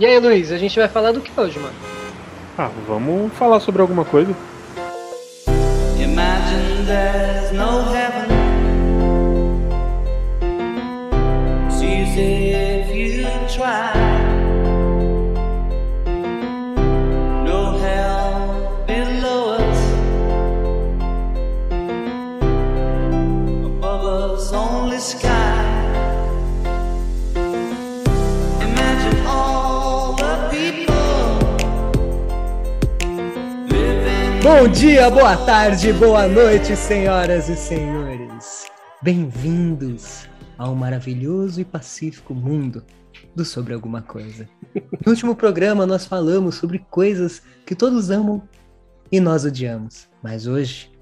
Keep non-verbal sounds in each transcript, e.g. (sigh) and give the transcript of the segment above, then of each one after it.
E aí, Luiz, a gente vai falar do que hoje, mano? Ah, vamos falar sobre alguma coisa. Imagine there's no Bom dia, boa tarde, boa noite, senhoras e senhores. Bem-vindos ao maravilhoso e pacífico mundo do Sobre Alguma Coisa. No último programa, nós falamos sobre coisas que todos amam e nós odiamos. Mas hoje,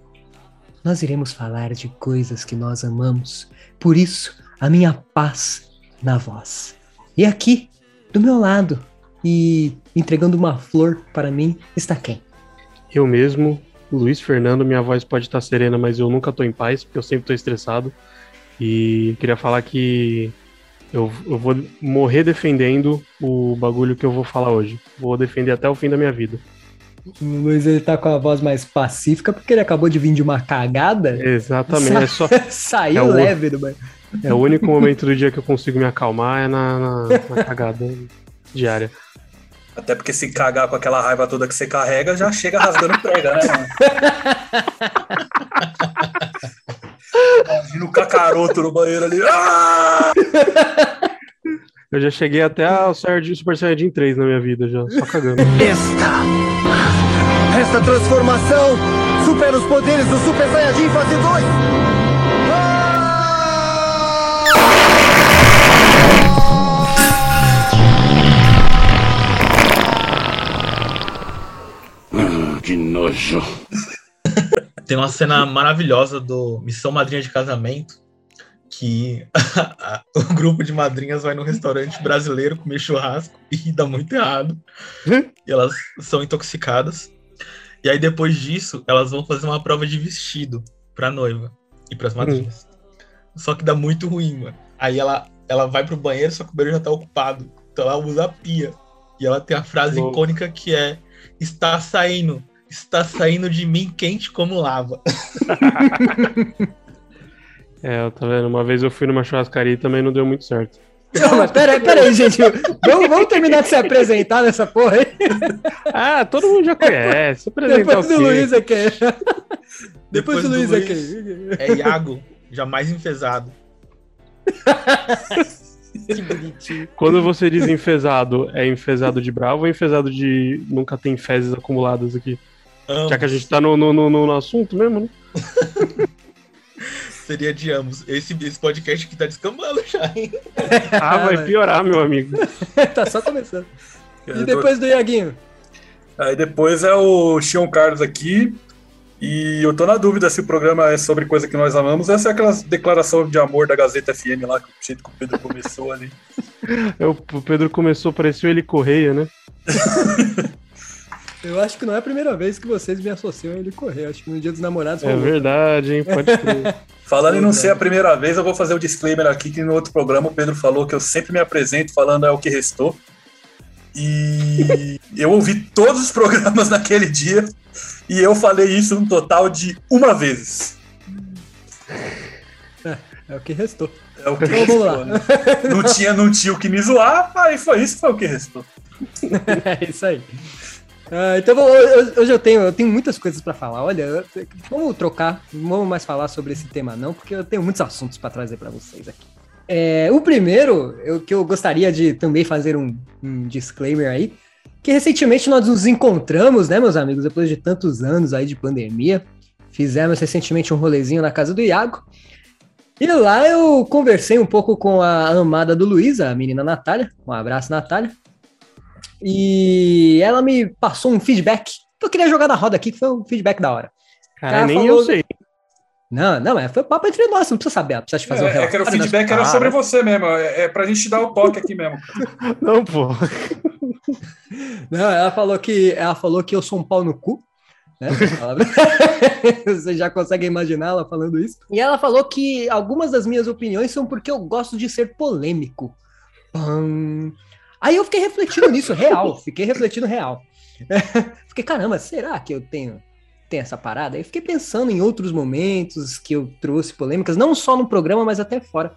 nós iremos falar de coisas que nós amamos. Por isso, a minha paz na voz. E aqui, do meu lado, e entregando uma flor para mim, está quem? Eu mesmo, Luiz Fernando, minha voz pode estar serena, mas eu nunca estou em paz, porque eu sempre estou estressado. E queria falar que eu, eu vou morrer defendendo o bagulho que eu vou falar hoje. Vou defender até o fim da minha vida. O Luiz ele tá com a voz mais pacífica porque ele acabou de vir de uma cagada. Exatamente. Sa é só... (laughs) Saiu é leve do banho. É o único momento do dia que eu consigo me acalmar é na, na, na cagada diária. Até porque se cagar com aquela raiva toda que você carrega, já chega rasgando prega, né, mano? Imagina o cacaroto no banheiro ali. Ah! Eu já cheguei até ao Super Saiyajin 3 na minha vida, já, só cagando. Esta, esta transformação supera os poderes do Super Saiyajin fase 2! Que nojo. Tem uma cena maravilhosa do Missão Madrinha de Casamento, que (laughs) o grupo de madrinhas vai no restaurante brasileiro comer churrasco e dá muito errado. e elas são intoxicadas. E aí depois disso, elas vão fazer uma prova de vestido pra noiva e pras madrinhas. Hum. Só que dá muito ruim, mano. Aí ela, ela vai pro banheiro, só que o banheiro já tá ocupado. Então ela usa a pia. E ela tem a frase icônica que é: Está saindo está saindo de mim quente como lava. (laughs) é, tá vendo? Uma vez eu fui numa churrascaria e também não deu muito certo. Não, mas peraí, peraí, gente. Vamos, vamos terminar de se apresentar nessa porra aí. Ah, todo mundo já conhece. Depois do Luiz aqui. Depois, Depois do Luiz aqui. É Iago, jamais enfesado. (laughs) que bonitinho. Quando você diz enfesado, é enfesado de bravo ou enfesado de nunca tem fezes acumuladas aqui? Ambos. Já que a gente tá no, no, no, no assunto mesmo, né? (laughs) Seria de ambos. Esse, esse podcast aqui tá descambando já, hein? (laughs) ah, vai piorar, meu amigo. (laughs) tá só começando. E depois do Iaguinho? Aí depois é o Xion Carlos aqui. E eu tô na dúvida se o programa é sobre coisa que nós amamos. Essa é aquela declaração de amor da Gazeta FM lá, que o jeito que o Pedro começou ali. É, o Pedro começou, pareceu ele Correia, né? Eu acho que não é a primeira vez que vocês me associam a ele correr. Acho que no dia dos namorados. É verdade, hein? Pode crer. (laughs) Falando em não ser a primeira vez, eu vou fazer o disclaimer aqui que no outro programa o Pedro falou que eu sempre me apresento falando é o que restou. E (laughs) eu ouvi todos os programas (laughs) naquele dia e eu falei isso um total de uma vez. É, é o que restou. É o que então, restou. Né? Não, tinha, não tinha o que me zoar, aí foi isso, foi o que restou. É isso aí. Ah, então hoje eu tenho, eu tenho muitas coisas para falar. Olha, vamos trocar, não vamos mais falar sobre esse tema não, porque eu tenho muitos assuntos para trazer para vocês aqui. É, o primeiro, eu, que eu gostaria de também fazer um, um, disclaimer aí, que recentemente nós nos encontramos, né, meus amigos, depois de tantos anos aí de pandemia. Fizemos recentemente um rolezinho na casa do Iago. E lá eu conversei um pouco com a amada do Luiz, a menina Natália. Um abraço, Natália. E ela me passou um feedback. Eu queria jogar na roda aqui, que foi um feedback da hora. Cara, nem falou... eu sei. Não, não, é, foi papo entre nós, não precisa saber, precisa fazer é, um É que era o feedback era sobre você mesmo, é, é pra gente dar o toque aqui mesmo. (laughs) Não, pô. Não, ela falou que ela falou que eu sou um pau no cu. Né? (laughs) Você já consegue imaginar ela falando isso. E ela falou que algumas das minhas opiniões são porque eu gosto de ser polêmico. Pum. Aí eu fiquei refletindo nisso, real. (laughs) Fiquei refletindo real. (laughs) fiquei, caramba, será que eu tenho, tenho essa parada? Aí fiquei pensando em outros momentos que eu trouxe polêmicas, não só no programa, mas até fora.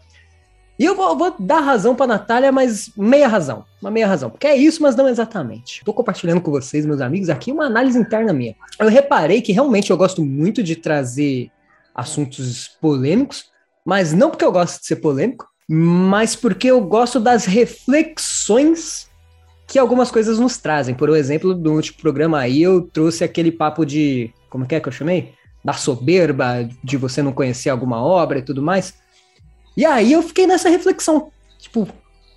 E eu vou, vou dar razão pra Natália, mas meia razão. Uma meia razão. Porque é isso, mas não exatamente. Tô compartilhando com vocês, meus amigos, aqui uma análise interna minha. Eu reparei que realmente eu gosto muito de trazer assuntos polêmicos, mas não porque eu gosto de ser polêmico, mas porque eu gosto das reflexões que algumas coisas nos trazem. Por exemplo, no último programa aí eu trouxe aquele papo de. Como que é que eu chamei? Da soberba, de você não conhecer alguma obra e tudo mais. E aí eu fiquei nessa reflexão. Tipo,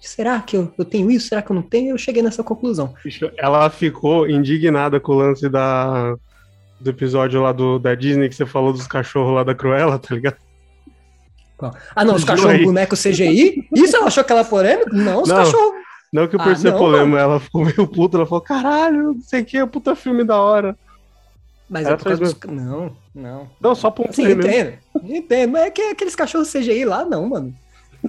será que eu, eu tenho isso? Será que eu não tenho? Eu cheguei nessa conclusão. Ela ficou indignada com o lance da, do episódio lá do, da Disney que você falou dos cachorros lá da Cruella, tá ligado? Ah, não, os (laughs) cachorros boneco CGI? Isso ela achou aquela polêmica? Não, os cachorros. Não que eu por ser ah, polêmica, ela ficou meio puta, ela falou, caralho, não sei o que, é puta filme da hora. Mas ela é por causa dos... Não, não. Não, só ponto Sim, entendo, entendo. Mas é que aqueles cachorros CGI lá, não, mano.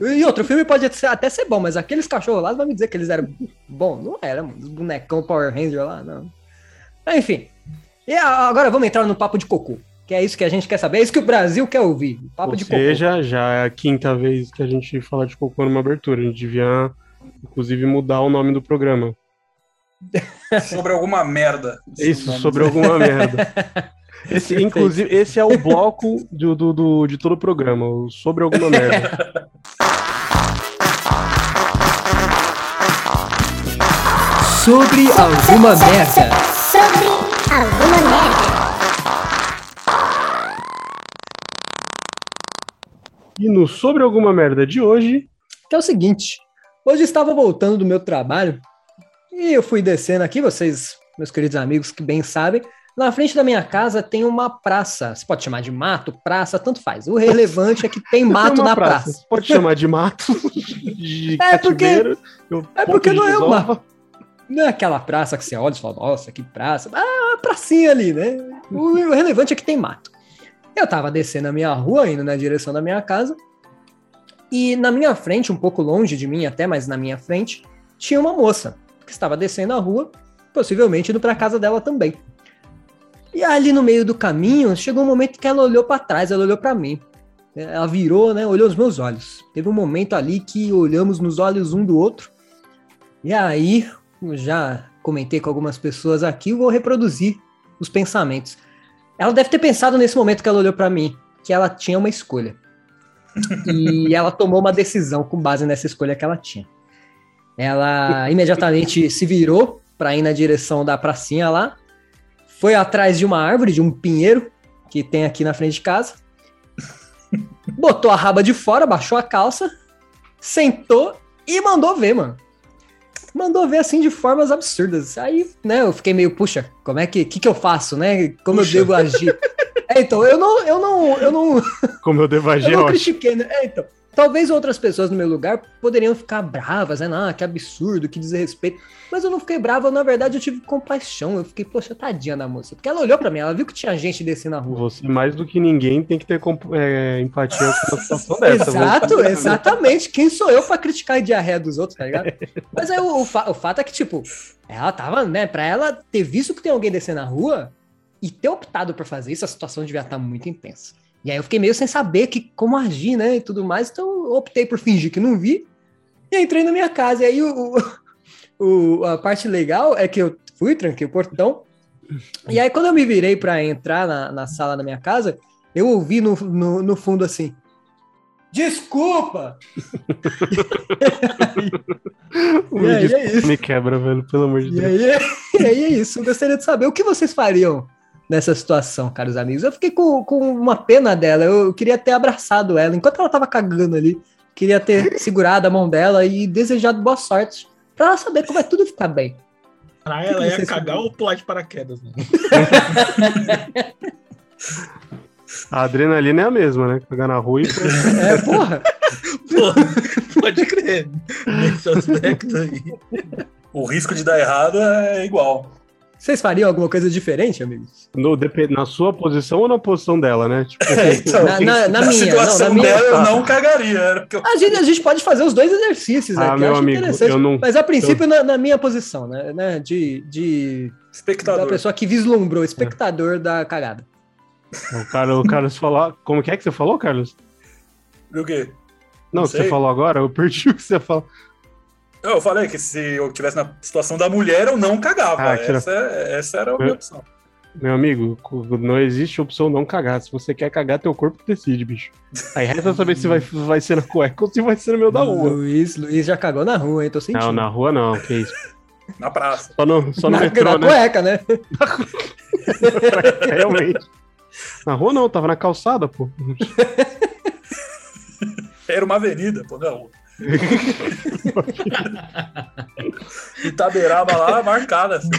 E outro filme pode até ser bom, mas aqueles cachorros lá vai me dizer que eles eram bom, não era, mano. Os bonecão Power Ranger lá, não. Enfim. E agora vamos entrar no papo de cocô. Que é isso que a gente quer saber, é isso que o Brasil quer ouvir. Papo Ou de seja, cocô. já é a quinta vez que a gente fala de cocô numa abertura. A gente devia, inclusive, mudar o nome do programa. (laughs) sobre alguma merda. Isso, sobre alguma (laughs) merda. Esse, inclusive, esse é o bloco do, do, do, de todo o programa, sobre alguma merda. sobre alguma merda. Sobre alguma merda. E no Sobre Alguma Merda de hoje. Que é o seguinte: hoje estava voltando do meu trabalho e eu fui descendo aqui, vocês, meus queridos amigos que bem sabem, na frente da minha casa tem uma praça. Você pode chamar de mato, praça, tanto faz. O relevante é que tem (laughs) mato na praça. praça. Pode chamar de mato, (laughs) de é porque, é porque não é uma. Não é aquela praça que você olha e fala, nossa, que praça. Ah, a pracinha ali, né? O, o relevante é que tem mato. Eu tava descendo a minha rua, indo na direção da minha casa, e na minha frente, um pouco longe de mim até, mas na minha frente, tinha uma moça que estava descendo a rua, possivelmente indo para casa dela também. E ali no meio do caminho, chegou um momento que ela olhou para trás, ela olhou para mim. Ela virou, né, olhou os meus olhos. Teve um momento ali que olhamos nos olhos um do outro. E aí, já comentei com algumas pessoas aqui, vou reproduzir os pensamentos. Ela deve ter pensado nesse momento que ela olhou para mim, que ela tinha uma escolha. e (laughs) ela tomou uma decisão com base nessa escolha que ela tinha. Ela imediatamente se virou para ir na direção da pracinha lá, foi atrás de uma árvore, de um pinheiro que tem aqui na frente de casa, botou a raba de fora, baixou a calça, sentou e mandou ver, mano mandou ver assim de formas absurdas. Aí, né, eu fiquei meio, puxa, como é que, que, que eu faço, né? Como puxa. eu devo agir? (laughs) é, então, eu não, eu não, eu não. Como eu devo agir, eu não critiquei, né? É, então. Talvez outras pessoas no meu lugar poderiam ficar bravas, né? Ah, que absurdo, que desrespeito. Mas eu não fiquei brava, na verdade eu tive compaixão. Eu fiquei, poxa, tadinha da moça. Porque ela olhou para mim, ela viu que tinha gente descendo na rua. Você, mais do que ninguém, tem que ter é, empatia com uma (laughs) situação dessa. Exato, exatamente. Quem sou eu para criticar a diarreia dos outros, tá ligado? Mas aí o, o, fa o fato é que, tipo, ela tava, né, pra ela ter visto que tem alguém descendo na rua e ter optado por fazer isso, a situação devia estar muito intensa. E aí eu fiquei meio sem saber que, como agir, né? E tudo mais. Então eu optei por fingir que não vi. E entrei na minha casa. E aí o, o, a parte legal é que eu fui, tranquei o portão. E aí quando eu me virei para entrar na, na sala da minha casa, eu ouvi no, no, no fundo assim. Desculpa! (laughs) e aí é. Me quebra, velho, pelo amor de e Deus. Aí, é, e aí é isso. Eu gostaria de saber o que vocês fariam nessa situação, caros amigos. Eu fiquei com, com uma pena dela, eu queria ter abraçado ela enquanto ela tava cagando ali. Queria ter (laughs) segurado a mão dela e desejado boa sorte para ela saber como vai tudo ficar bem. Pra ela ia cagar ou pular de paraquedas, né? (laughs) A adrenalina é a mesma, né? Cagar na rua e. É, porra! (laughs) porra pode crer. Nesse aspecto aí. O risco de dar errado é igual. Vocês fariam alguma coisa diferente, amigos? No, na sua posição ou na posição dela, né? Tipo, (laughs) Então, Na- na- na minha, situação não, na minha- dela, eu não cagaria. Era porque eu- A gente, a gente pode fazer os dois exercícios Ah, aqui, meu eu acho amigo, interessante. eu não- Mas a princípio, na, na minha posição, né? né, De, de da Espectador. pessoa que vislumbrou, espectador da cagada. o, cara, o Carlos falou. Como que é que você falou, Carlos? O quê? Não, Não você falou agora? Eu perdi o que você falou. Eu falei que se eu tivesse na situação da mulher, eu não cagava. Ah, essa, essa era a minha Eu- opção. Meu amigo, não existe opção não cagar. Se você quer cagar, teu corpo decide, bicho. Aí resta saber se vai, vai ser na cueca ou se vai ser no meio da rua. Luiz, Luiz já cagou na rua, hein? Tô sentindo. Não, na rua não, que isso. Na praça. Só no, só no na, metrô, na né? cueca, né? (laughs) Realmente. Na rua não, tava na calçada, pô. Era uma avenida, pô, não. Itaberaba lá, marcada. Assim.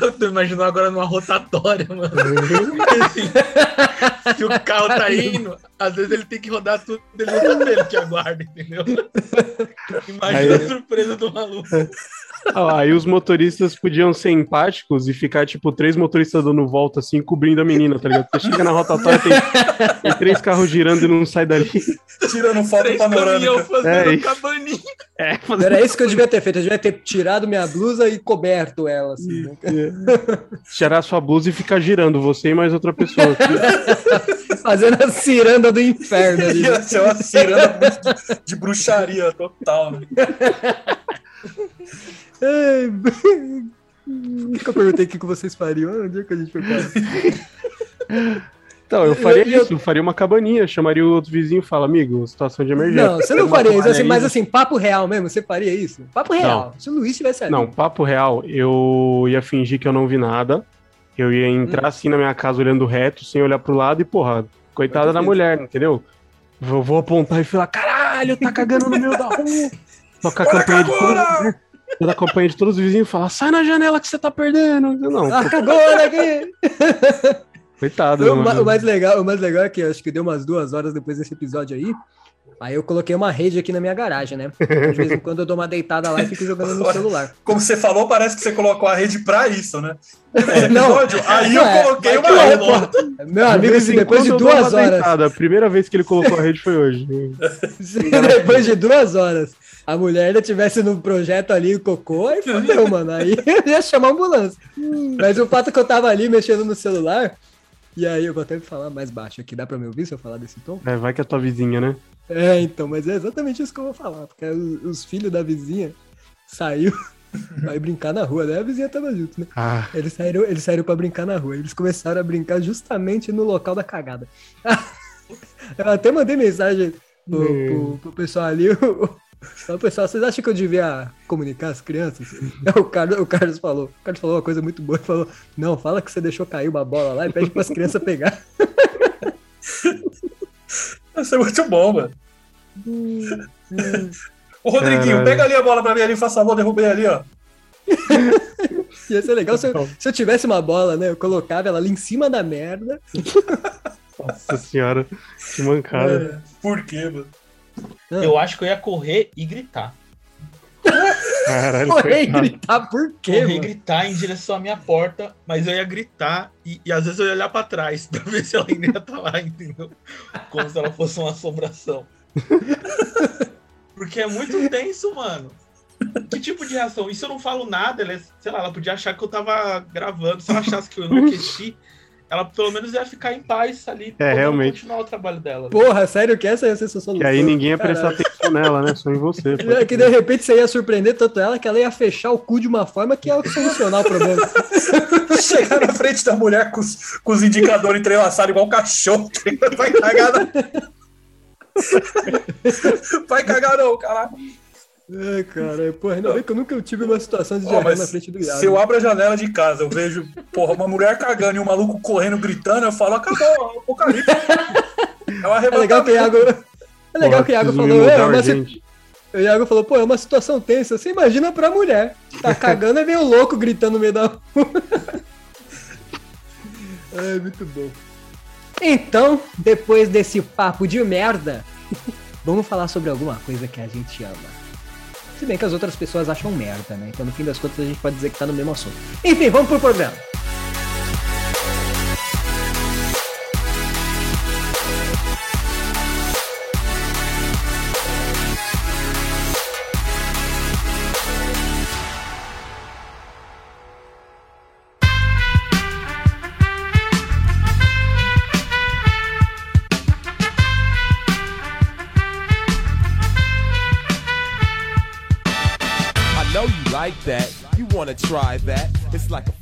Eu tô imaginando agora numa rotatória, mano. Assim, (laughs) se o carro tá indo, às vezes ele tem que rodar tudo, ele não sabe ele que aguarda, entendeu? (laughs) Imagina Aí- a surpresa do maluco. Ah, Aí os motoristas podiam ser empáticos e ficar, tipo, três motoristas dando volta, assim, cobrindo a menina, tá ligado? Você chega na rotatória, tem, tem três carros girando e não sai dali. Tirando foto Três caminhão panorâmica. fazendo É isso. cabaninha. É, fazer Era isso que eu devia ter feito. Eu devia ter tirado minha blusa e coberto ela, assim. né? tirar sua blusa e ficar girando, você e mais outra pessoa. (laughs) Fazendo a ciranda do inferno ali. né? Ia ser uma ciranda de, de bruxaria total. Né? (laughs) (laughs) Eu perguntei o que vocês fariam? Ah, Onde é que a gente foi parar? Então, eu faria Eu- eu- isso, eu faria uma cabaninha, chamaria o outro vizinho e fala, amigo, situação de emergência. Não, você não faria isso, assim, mas assim, papo real mesmo, você faria isso? Papo real. Se o Luiz tivesse ali. Não, papo real, eu ia fingir que eu não vi nada. Eu ia entrar Hum. assim na minha casa olhando reto, sem olhar pro lado e, porra, coitada da mulher, entendeu? Vou, vou apontar e falar, caralho, tá cagando no meio da rua. (laughs) Tocar a campanha de cagona! todos, toda a campanha de todos os vizinhos e falar, sai na janela que você tá perdendo. Não, cagou aqui! coitado. O, ma- o mais legal, o mais legal é que eu acho que deu umas duas horas depois desse episódio aí. Aí eu coloquei uma rede aqui na minha garagem, né? De vez em quando eu dou uma deitada lá e fico jogando no (laughs) celular. Como você falou, parece que você colocou a rede pra isso, né? Esse Não. aí Não, eu é, coloquei uma que eu rede. Meu amigo, em depois de duas horas. deitada. A primeira vez que ele colocou a rede foi hoje. Se (laughs) depois de duas horas a mulher ainda tivesse no projeto ali o cocô, aí fodeu, (laughs) mano. Aí eu ia chamar a ambulância. Mas o fato é que eu tava ali mexendo no celular, e aí eu vou até falar mais baixo aqui. Dá pra me ouvir se eu falar desse tom? É, vai que é tua vizinha, né? É, então, mas é exatamente isso que eu vou falar. Porque os, os filhos da vizinha saiu (laughs) vai brincar na rua, né? A vizinha tava junto, né? Ah, Eles saíram, eles saíram pra brincar na rua. Eles começaram a brincar justamente no local da cagada. (laughs) Eu até mandei mensagem pro, pro- pro pessoal ali. (laughs) O, o pessoal, vocês acham que eu devia comunicar as crianças? O Carlos, o Carlos falou. O Carlos falou uma coisa muito boa. Ele falou: Não, fala que você deixou cair uma bola lá e pede para as crianças pegar. Vai ser muito bom, mano. Ô, Rodriguinho, Caralho. pega ali a bola pra mim ali, faz favor, derrubei ali, ó. (laughs) Ia ser legal se eu, se eu tivesse uma bola, né? Eu colocava ela ali em cima da merda. nossa senhora. Que mancada. Por quê, mano? Eu acho que eu ia correr e gritar. Caralho, Correr e coitado. gritar, por quê, Correr e gritar em direção à minha porta, mas eu ia gritar e, e às vezes eu ia olhar pra trás (laughs) pra ver se ela ainda ia estar lá, entendeu? Como se ela fosse uma assombração. (laughs) Porque é muito tenso, mano. Que tipo de reação? Isso eu não falo nada, ela, é- sei lá, ela podia achar que eu tava gravando. Se ela achasse que eu enlouqueci, ela pelo menos ia ficar em paz ali. podendo realmente. continuar o trabalho dela. Porra, sério que essa ia ser sua solução? E aí ninguém ia prestar Caralho. atenção nela, né? Só em você. (laughs) É que de repente você ia surpreender tanto ela que ela ia fechar o cu de uma forma que ia solucionar o problema. (laughs) Chegar na frente da mulher com os, com os indicadores entrelaçados igual um cachorro. (laughs) Vai cagar, não. Vai cagar, não, caralho. Ai, cara, porra, ainda bem que eu nunca tive uma situação de diarreia mas na frente do Iago. Se eu abro a janela de casa, eu vejo, porra, uma mulher cagando e um maluco correndo, gritando, eu falo, acabou, o apocalipse. É um É legal que o Iago. É legal Porra, que o Iago falou, é, uma urgente. o Iago falou, pô, é uma situação tensa. Você imagina pra mulher. Tá cagando e vem o louco gritando no meio da rua. (laughs) Ai, muito bom. Então, depois desse papo de merda, (laughs) vamos falar sobre alguma coisa que a gente ama. Se bem que as outras pessoas acham merda, né? Então, no fim das contas, a gente pode dizer que tá no mesmo assunto. Enfim, vamos pro programa.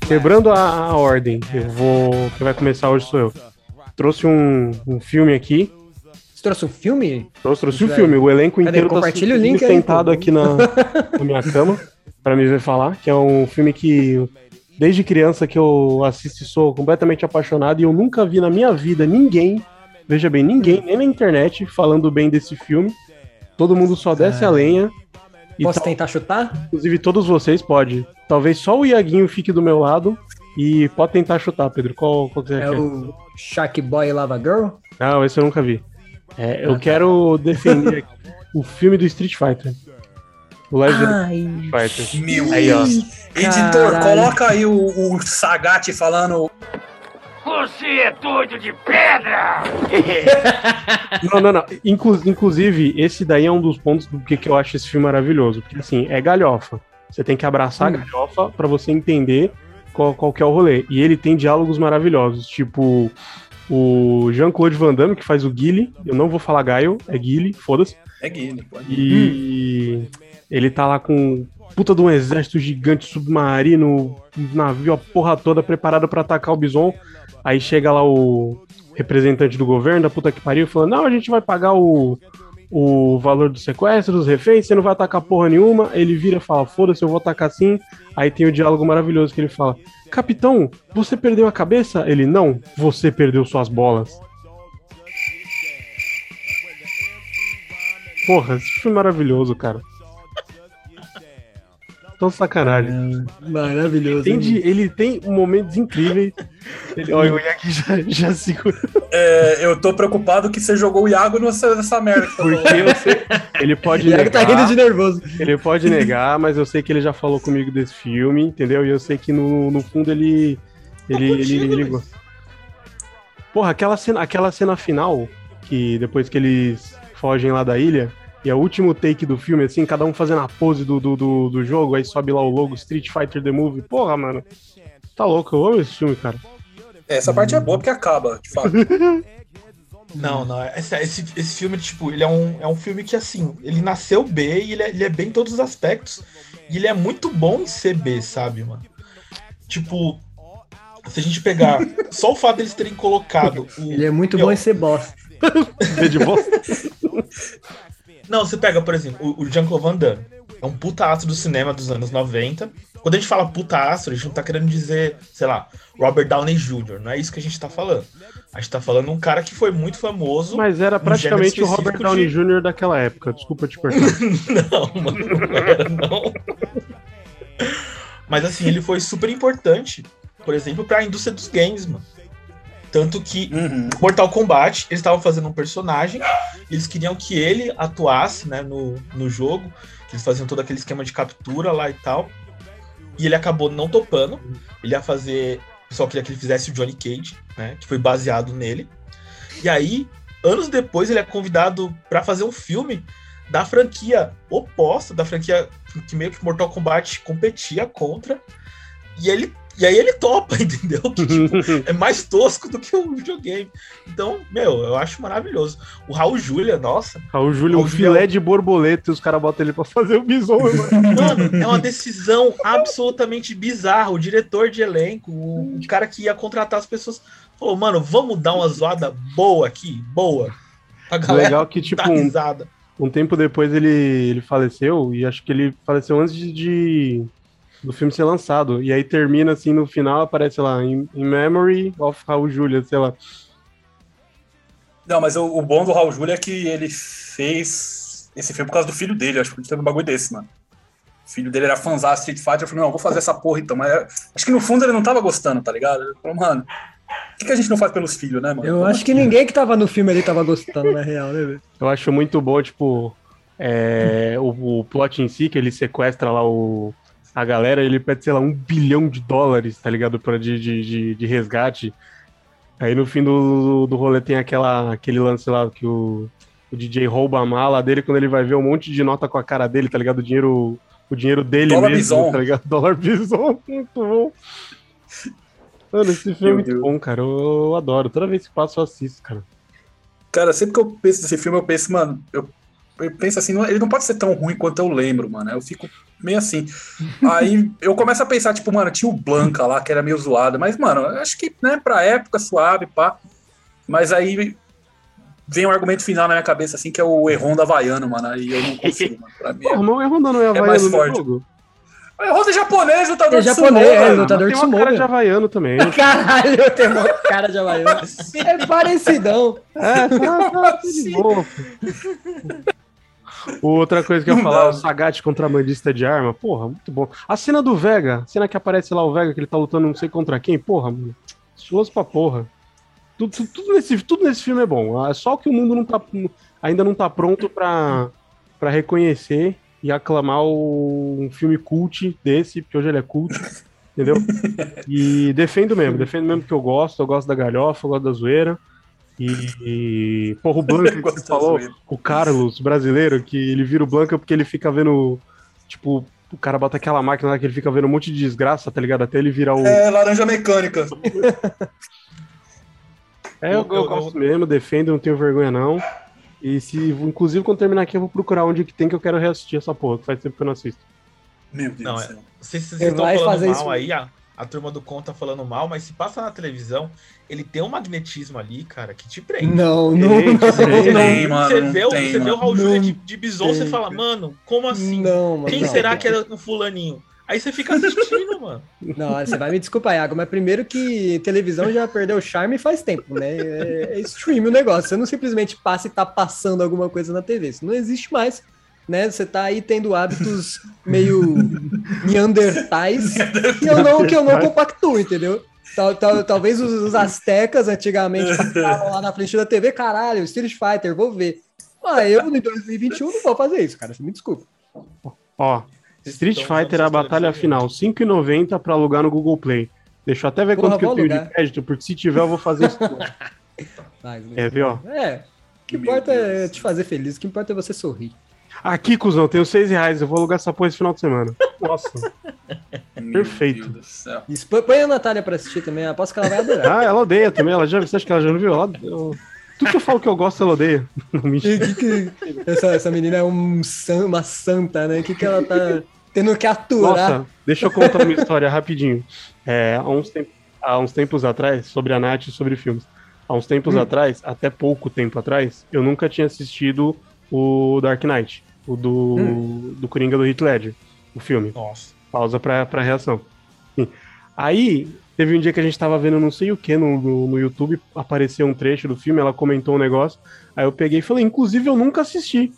Quebrando a, a ordem, eu vou. Quem vai começar hoje sou eu. Trouxe um, um filme aqui. Você trouxe um filme? Trouxe, trouxe um filme. O elenco Cadê? inteiro Compartilha o tá link aí, sentado pô. aqui na, na minha cama pra me ver falar. Que é um filme que, desde criança, que eu assisto e sou completamente apaixonado. E eu nunca vi na minha vida ninguém, veja bem, ninguém, nem na internet, falando bem desse filme. Todo mundo só desce a lenha. Posso tal- tentar chutar? Inclusive, todos vocês pode. Talvez só o Iaguinho fique do meu lado. E pode tentar chutar, Pedro. Qual, qual que você É quer? o Shark Boy Lava Girl? Não, esse eu nunca vi. É, eu Ah, tá. quero defender aqui o filme do Street Fighter. O live do Ai, Street Fighter. Meu Aí, ó. Editor, coloca aí o, o Sagat falando. (laughs) Não, não, não. Inclu- inclusive, esse daí é um dos pontos do que, que eu acho esse filme maravilhoso. Porque, assim, é galhofa. Você tem que abraçar a galhofa pra você entender qual, qual que é o rolê. E ele tem diálogos maravilhosos. Tipo, o Jean-Claude Van Damme, que faz o Guile. Eu não vou falar Gaio, é Guile, foda-se. É Guilherme, pô. E ele tá lá com puta de um exército gigante submarino, navio, a porra toda preparado pra atacar o Bison. Aí chega lá o representante do governo, da puta que pariu, falando: Não, a gente vai pagar o, o valor do sequestro, dos reféns, você não vai atacar porra nenhuma. Ele vira e fala: Foda-se, eu vou atacar sim. Aí tem o diálogo maravilhoso que ele fala: Capitão, você perdeu a cabeça? Ele: Não, você perdeu suas bolas. Porra, esse filme é maravilhoso, cara. Tão sacanagem. maravilhoso. Tem de- ele tem momentos incríveis. Ele, (laughs) olha, o Iac já, já segura. É, eu tô preocupado que você jogou o Iago nessa, nessa merda. que tá Porque eu sei. Ele pode O Iago tá rindo negar. de nervoso. Ele pode negar, mas eu sei que ele já falou comigo desse filme, entendeu? E eu sei que no, no fundo ele. Ele, ele, contigo, ele gosta. Porra, aquela cena, aquela cena final, que depois que eles fogem lá da ilha, e é o último take do filme, assim, cada um fazendo a pose do, do, do, do jogo, aí sobe lá o logo Street Fighter The Movie. Porra, mano. Tá louco, eu amo esse filme, cara. Essa parte é boa porque acaba, de fato. (laughs) Não, não. Esse, esse, esse filme, tipo, ele é um, é um filme que, assim, ele nasceu B e ele é, ele é bem em todos os aspectos. E ele é muito bom em ser B, sabe, mano? Tipo, se a gente pegar (laughs) só o fato deles terem colocado o. Ele é muito Meu, bom em ser bosta. (laughs) Vê de volta. Não, você pega, por exemplo, o, o Jean-Claude Van Damme. É um puta astro do cinema dos anos 90. Quando a gente fala puta astro, a gente não tá querendo dizer, sei lá, Robert Downey Jr. Não é isso que a gente tá falando. A gente tá falando um cara que foi muito famoso. Mas era praticamente o Robert Downey de- Jr. daquela época. Desculpa te cortar. (laughs) Não, mano, não era, não. Mas assim, ele foi super importante, por exemplo, pra indústria dos games, mano. Tanto que Uhum. Mortal Kombat, eles estavam fazendo um personagem, eles queriam que ele atuasse, né, no, no jogo, que eles faziam todo aquele esquema de captura lá e tal. E ele acabou não topando. Ele ia fazer. O pessoal queria que ele fizesse o Johnny Cage, né? Que foi baseado nele. E aí, anos depois, ele é convidado pra fazer um filme da franquia oposta, da franquia que meio que Mortal Kombat competia contra. E ele. E aí ele topa, (laughs) entendeu? Que, tipo, (laughs) é mais tosco do que o videogame. Então, meu, eu acho maravilhoso. O Raul Júlia, nossa, Raul Júlio, um Júlio- filé de borboleta e os caras botam ele pra fazer o bison, mano. (laughs) mano, é uma decisão absolutamente bizarra. O diretor de elenco, o cara que ia contratar as pessoas, falou, mano, vamos dar uma zoada boa aqui, boa. Pra galera Legal que, tipo, um, risada. um tempo depois ele, ele faleceu, e acho que ele faleceu antes de- do filme ser lançado. E aí termina assim, no final aparece lá, in, in Memory of Raul Julia, sei lá. Não, mas o, o bom do Raul Júlia é que ele fez esse filme por causa do filho dele. Acho que teve um bagulho desse, mano. O filho dele era fãzão de Street Fighter. Eu falei, não, eu vou fazer essa porra então. Mas acho que no fundo ele não tava gostando, tá ligado? Ele falou, mano, por que, que a gente não faz pelos filhos, né, mano? Eu acho que ninguém que tava no filme ali tava gostando, na real, né, velho? Eu acho muito bom, tipo, é, o, o plot em si, que ele sequestra lá o, a galera, ele pede, sei lá, um bilhão de dólares, tá ligado? Pra, de, de, de, resgate. Aí no fim do, do rolê tem aquela, aquele lance lá que o, o DJ rouba a mala dele quando ele vai ver um monte de nota com a cara dele, tá ligado? O dinheiro, o dinheiro dele Dólar mesmo, Bison. tá ligado? (laughs) Dólar bison, muito bom. Mano, esse filme é muito Deus. bom, cara. Eu, eu adoro. Toda vez que passo, eu assisto, cara. Cara, sempre que eu penso nesse filme, eu penso, mano, eu, eu penso assim, não- ele não pode ser tão ruim quanto eu lembro, mano. Eu fico meio assim. (laughs) Aí eu começo a pensar, tipo, mano, tinha o Blanca lá, que era meio zoado, mas, mano, acho que, né, pra época, suave, pá. Mas aí vem um argumento final na minha cabeça, assim, que é o Erron da Havaiano, mano. Aí eu não consigo, mano. Pra mim é... (laughs) Porra, mas o Errondão não é mais havaiano no forte. jogo? O Erron é japonês, lutador É de japonês, sumô, é, lutador Tem de uma sumô, cara de havaiano também. (laughs) Caralho, tem uma cara de havaiano. É parecidão. É, tá, tá, tudo de boa. Outra coisa que eu ia falar, o Sagat contrabandista de arma, porra, muito bom. A cena do Vega, a cena que aparece lá o Vega, que ele tá lutando não sei contra quem, porra, mano. Estiloso pra porra. Tudo, tudo, tudo nesse, tudo nesse filme é bom. É só que o mundo não tá, ainda não tá pronto pra, pra reconhecer e aclamar o- um filme cult desse, porque hoje ele é cult, entendeu? (laughs) E defendo mesmo, defendo mesmo que eu gosto, eu gosto da galhofa, eu gosto da zoeira. E, e porra, o Blanca (laughs) que você falou, o Carlos brasileiro, que ele vira o Blanca porque ele fica vendo, tipo, o cara bota aquela máquina lá que ele fica vendo um monte de desgraça, tá ligado? Até ele virar o. É, laranja mecânica. (laughs) É, eu, Eu- eu eu- gosto mesmo, defendo, não tenho vergonha não. E se, inclusive, quando terminar aqui, eu vou procurar onde que tem que eu quero reassistir essa porra, que faz tempo que eu não assisto. Meu Deus Não, do é- céu. Vocês estão vai falando fazer mal isso- aí, a, a turma do Conta falando mal, mas se passa na televisão, ele tem um magnetismo ali, cara, que te prende. Não, não, Gente, não, tem, não. tem, mano, você não vê, o, tem, você vê o. Raul Júlia de, de bison, você fala, mano, como assim? Não, mano, Quem não. será que é o fulaninho? Aí você fica assistindo, (laughs) mano. Não, você vai me desculpar, Iago, mas primeiro que televisão já perdeu o charme faz tempo, né? É, é stream o negócio. Você não simplesmente passa e tá passando alguma coisa na TV. Isso não existe mais. Né? Você tá aí tendo hábitos meio neandertais que eu não, que eu não compactuo, entendeu? Tal, tal- talvez os, os astecas antigamente (laughs) passavam lá na frente da TV, caralho, Street Fighter, vou ver. Mas eu, em 2021, não vou fazer isso, cara. Você me desculpa. Ó, Street Então, Fighter, a batalha final, 5,90 pra alugar no Google Play. Deixa eu até ver Porra, quanto que eu tenho de crédito, porque se tiver eu vou fazer isso. (laughs) É, viu? ó? É, o que Meu importa é Deus. te fazer feliz, o que importa é você sorrir. Aqui, cuzão, tenho 6 reais, eu vou alugar essa porra esse final de semana. Nossa. Meu Perfeito. Deus do céu. Isso, põe- a Natália pra assistir também, aposto que ela vai adorar. Ah, ela odeia também, ela já, você acha que ela já não viu? Ela, eu- tudo que eu falo que eu gosto, ela odeia. (laughs) Não me Que- que- que- essa, essa menina é um, uma santa, né? O que, que ela tá tendo que aturar? Nossa, deixa eu contar uma história rapidinho. É, há, uns temp- há uns tempos atrás, sobre a Nath e sobre filmes. Há uns tempos Hum. atrás, até pouco tempo atrás, eu nunca tinha assistido o Dark Knight, o do, Hum. do Coringa do Heath Ledger, o filme. Nossa. Pausa pra, pra reação. Sim. Aí, teve um dia que a gente tava vendo não sei o que no, no, no YouTube, apareceu um trecho do filme, ela comentou um negócio, aí eu peguei e falei, inclusive eu nunca assisti.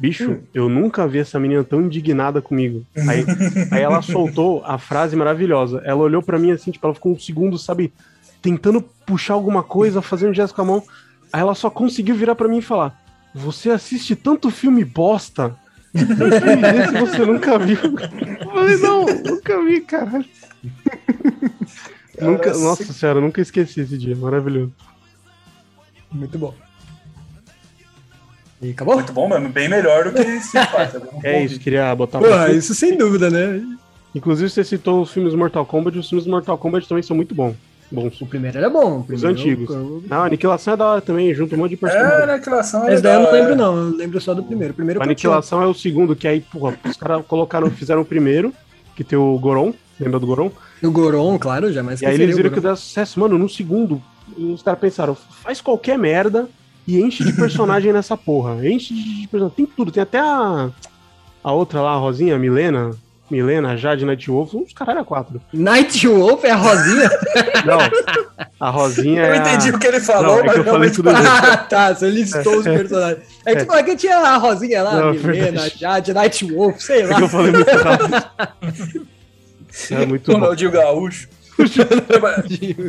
Bicho, Hum. eu nunca vi essa menina tão indignada comigo. Aí, (laughs) aí ela soltou a frase maravilhosa. Ela olhou pra mim assim, tipo, ela ficou um segundo, sabe, tentando puxar alguma coisa, fazendo gesto com a mão. Aí ela só conseguiu virar pra mim e falar: Você assiste tanto filme bosta? Desse você nunca viu. Eu falei, não, nunca vi, caralho. Nunca, Cara, nossa senhora, eu nunca esqueci esse dia, maravilhoso. Muito bom. E acabou? Muito bom mesmo, bem melhor do que. Eu (laughs) não É vou isso, queria botar isso sem dúvida, né? Inclusive, você citou os filmes Mortal Kombat, os filmes Mortal Kombat também são muito bons. Bons. O primeiro era bom. o Os primeiro- antigos. o- Não, a Aniquilação é da hora também, junto um monte de É, personagens. a aniquilação é Esse daí eu não lembro, é. não. Eu lembro só do primeiro. O primeiro eu. Aniquilação é o segundo, que aí, porra, os caras colocaram, fizeram o primeiro, que tem o Goron, lembra do Goron? O Goron, claro, jamais E aí eles o viram que dá sucesso. Mano, no segundo, os caras pensaram, faz qualquer merda e enche de personagem (laughs) nessa porra. Enche de personagem. Tem tudo, tem até a, a outra lá, a Rosinha, a Milena. Milena, Jade Nightwolf, uns caralho a quatro. Night Wolf é a Rosinha? (laughs) Não, a Rosinha Eu é. entendi a... o que ele falou, Não, é que mas eu falei tudo (laughs) ah, tá. Você listou os personagens. É que, é que tinha a Rosinha lá, Não, Milena, verdade. Jade, Night Wolf, sei É lá. que eu falei muito rápido. (laughs) É muito bom. Ronaldinho Gaúcho.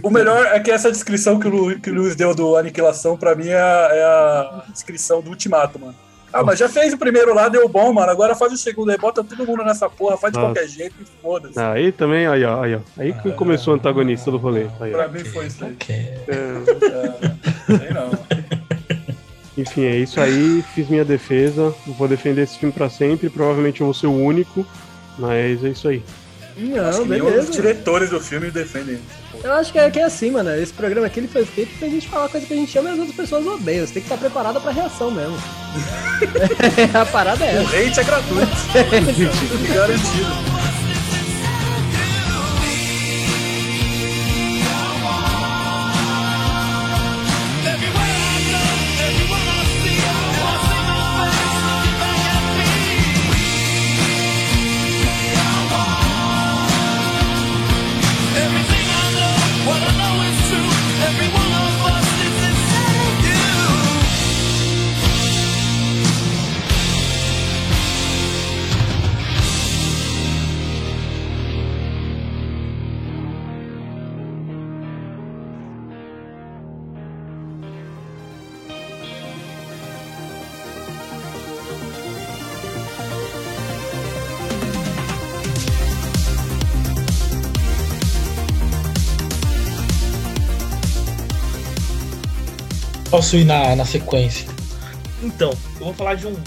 o melhor é que essa descrição que o, Lu, que o Luiz deu do Aniquilação, pra mim, é a, é a descrição do Ultimato, mano. Ah, mas já fez o primeiro lá, deu bom, mano. Agora faz o segundo aí, bota todo mundo nessa porra, faz de Nossa. qualquer jeito e foda-se. Ah, Aí também, aí, ó, aí, ó. Aí que começou o antagonista do rolê. Aí, ó. Pra mim foi isso aí. Ok. É, Sei não. (laughs) enfim, é isso aí. Fiz minha defesa. Vou defender esse filme pra sempre. Provavelmente eu vou ser o único. Mas é isso aí. Não, Acho que nem os beleza. diretores do filme defendem. Eu acho que é, que é assim, mano. Esse programa aqui ele foi feito pra gente falar coisa que a gente ama e as outras pessoas odeiam. Você tem que estar preparado pra reação mesmo. (laughs) a parada é O essa. hate é gratuito. Tudo (laughs) garantido. Posso ir na, na sequência. Então, eu vou falar de um.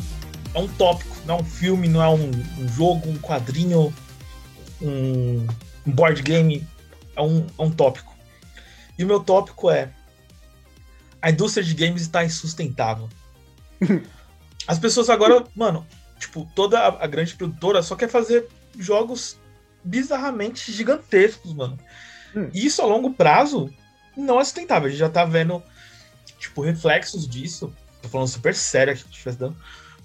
É um tópico, não é um filme, não é um, um jogo, um quadrinho, um, um board game. É um, é um tópico. E o meu tópico é. A indústria de games está insustentável. (laughs) As pessoas agora, mano, tipo, toda a, a grande produtora só quer fazer jogos bizarramente gigantescos, mano. Hum. E isso a longo prazo não é sustentável. A gente já tá vendo, tipo, reflexos disso. Tô falando super sério aqui, tivesse dando.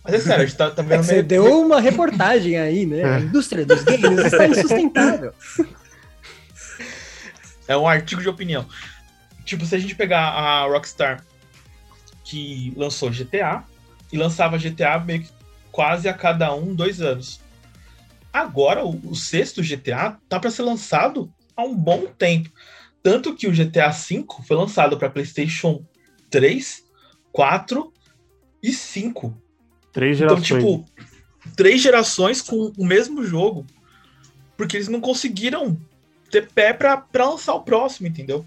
Mas é sério, a gente tá, tá (laughs) É vendo. que você deu uma reportagem aí, né? A indústria dos games está insustentável. É um artigo de opinião. Tipo, se a gente pegar a Rockstar, que lançou GTA, e lançava GTA meio que quase a cada um, dois anos. Agora, o, o sexto GTA tá para ser lançado há um bom tempo. Tanto que o GTA V foi lançado para PlayStation 3, 4 e 5. Três Então, gerações. tipo, três gerações com o mesmo jogo. Porque eles não conseguiram ter pé pra, pra lançar o próximo, entendeu?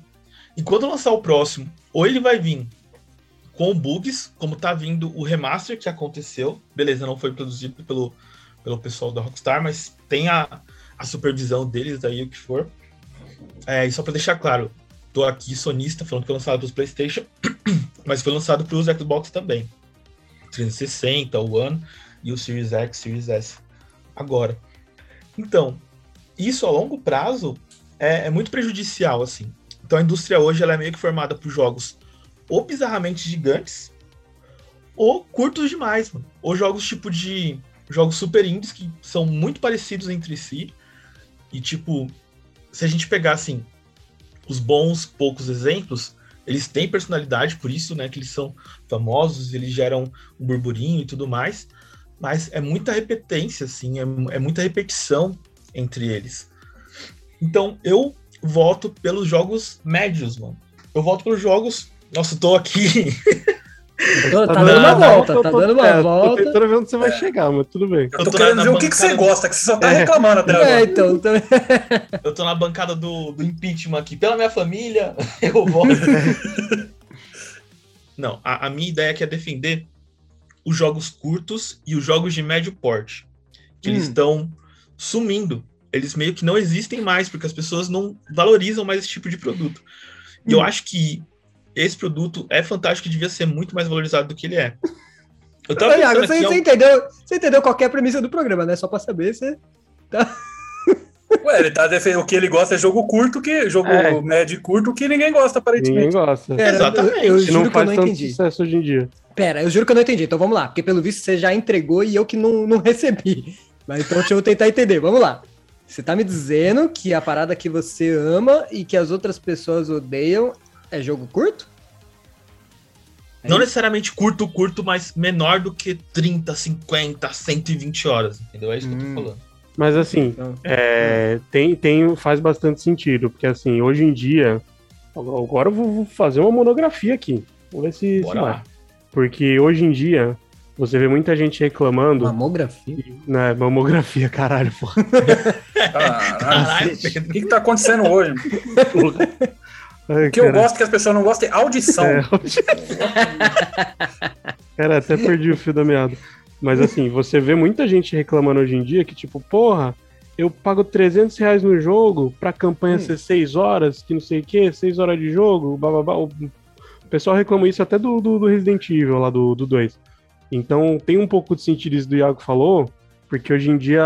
E quando lançar o próximo, ou ele vai vir com bugs, como tá vindo o remaster que aconteceu. Beleza, não foi produzido pelo, pelo pessoal da Rockstar, mas tem a, a supervisão deles aí, o que for. É, e só pra deixar claro, tô aqui sonista falando que foi lançado pros PlayStation, (clears throat) mas foi lançado pros Xbox também. 360, o One e o Series X, Series S. Agora. Então, isso a longo prazo é, é muito prejudicial, assim. Então a indústria hoje ela é meio que formada por jogos ou bizarramente gigantes ou curtos demais, mano. Ou jogos tipo de jogos super indies que são muito parecidos entre si. E tipo, se a gente pegar assim os bons poucos exemplos, eles têm personalidade, por isso, né, que eles são famosos, eles geram um burburinho e tudo mais, mas é muita repetência, assim, é, é muita repetição entre eles. Então, eu voto pelos jogos médios, mano. Eu voto pelos jogos. Nossa, tô aqui. (laughs) Tô- tá dando uma volta, tá dando uma é, Tô volta. tentando ver onde você vai chegar, mas tudo bem. Eu tô tô querendo na ver o que, que você bancada- gosta, que você só tá reclamando até É, agora. então, então (laughs) Eu tô na bancada do, do impeachment aqui. Pela minha família, (laughs) eu voto. Não, a, a minha ideia aqui é defender os jogos curtos e os jogos de médio porte. Que eles Hum. estão sumindo. Eles meio que não existem mais, porque as pessoas não valorizam mais esse tipo de produto. E eu Hum. acho que esse produto é fantástico e devia ser muito mais valorizado do que ele é. Eu tava Iago, pensando você, você entendeu, você entendeu qual que é premissa do programa, né? Só pra saber se. (laughs) Ué, ele tá defendendo o que ele gosta é jogo curto, que jogo É. médio e curto que ninguém gosta, Ninguém aparentemente. gosta. Pera, Exatamente. Eu, eu Que não juro que eu não tanto entendi. sucesso hoje em dia. Pera, eu juro que eu não entendi. Então vamos lá, porque pelo visto você já entregou e eu que não, não recebi. Mas então deixa eu tentar entender. Vamos lá. Você tá me dizendo que a parada que você ama e que as outras pessoas odeiam é jogo curto? Não necessariamente curto, curto, mas menor do que 30, 50, 120 horas, entendeu? É isso que eu Hum. tô falando. Mas assim, Então, é, tem, tem, faz bastante sentido, porque assim, hoje em dia. Agora eu vou fazer uma monografia aqui. Vamos ver se, se Bora lá. Porque hoje em dia, você vê muita gente reclamando. Mamografia? Né, mamografia, caralho, pô. (laughs) Caralho, o que, que tá acontecendo hoje? (laughs) Ai, O que eu cara. gosto que as pessoas não gostam é audição. É, Cara, até perdi o fio da meada. Mas assim, você vê muita gente reclamando hoje em dia que, tipo, porra, eu pago 300 reais no jogo pra campanha ser 6 horas, que não sei o que, 6 horas de jogo, bababá. O pessoal reclama isso até do, do, do Resident Evil lá do, do 2. Então tem um pouco de sentido isso do Iago falou, porque hoje em dia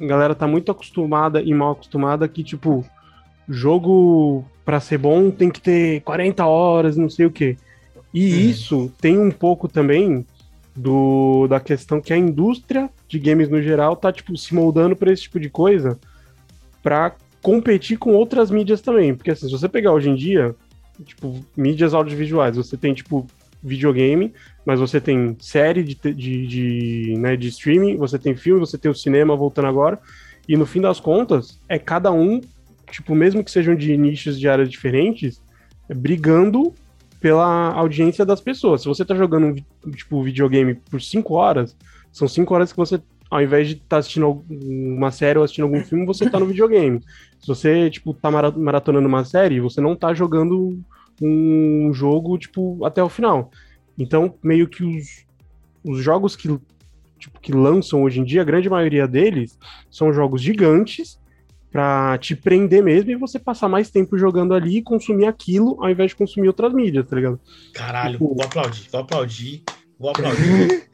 a galera tá muito acostumada e mal acostumada que, tipo, jogo pra ser bom tem que ter 40 horas, não sei o quê. E isso tem um pouco também do da questão que a indústria de games no geral tá tipo se moldando para esse tipo de coisa para competir com outras mídias também, porque assim, se você pegar hoje em dia, tipo, mídias audiovisuais, você tem tipo videogame, mas você tem série de, de, de, né, de streaming, você tem filme, você tem o cinema voltando agora, e no fim das contas, é cada um, tipo, mesmo que sejam de nichos de áreas diferentes, brigando pela audiência das pessoas. Se você tá jogando um tipo videogame por 5 horas, são 5 horas que você, ao invés de estar assistindo algum- uma série ou assistindo algum (laughs) filme, você tá no videogame. Se você, tipo, tá mara- maratonando uma série, você não tá jogando um jogo, tipo, até o final. Então, meio que os, os jogos que, tipo, que lançam hoje em dia, a grande maioria deles, são jogos gigantes pra te prender mesmo e você passar mais tempo jogando ali e consumir aquilo ao invés de consumir outras mídias, tá ligado? Caralho, Tipo- vou aplaudir, vou aplaudir, vou (laughs) aplaudir.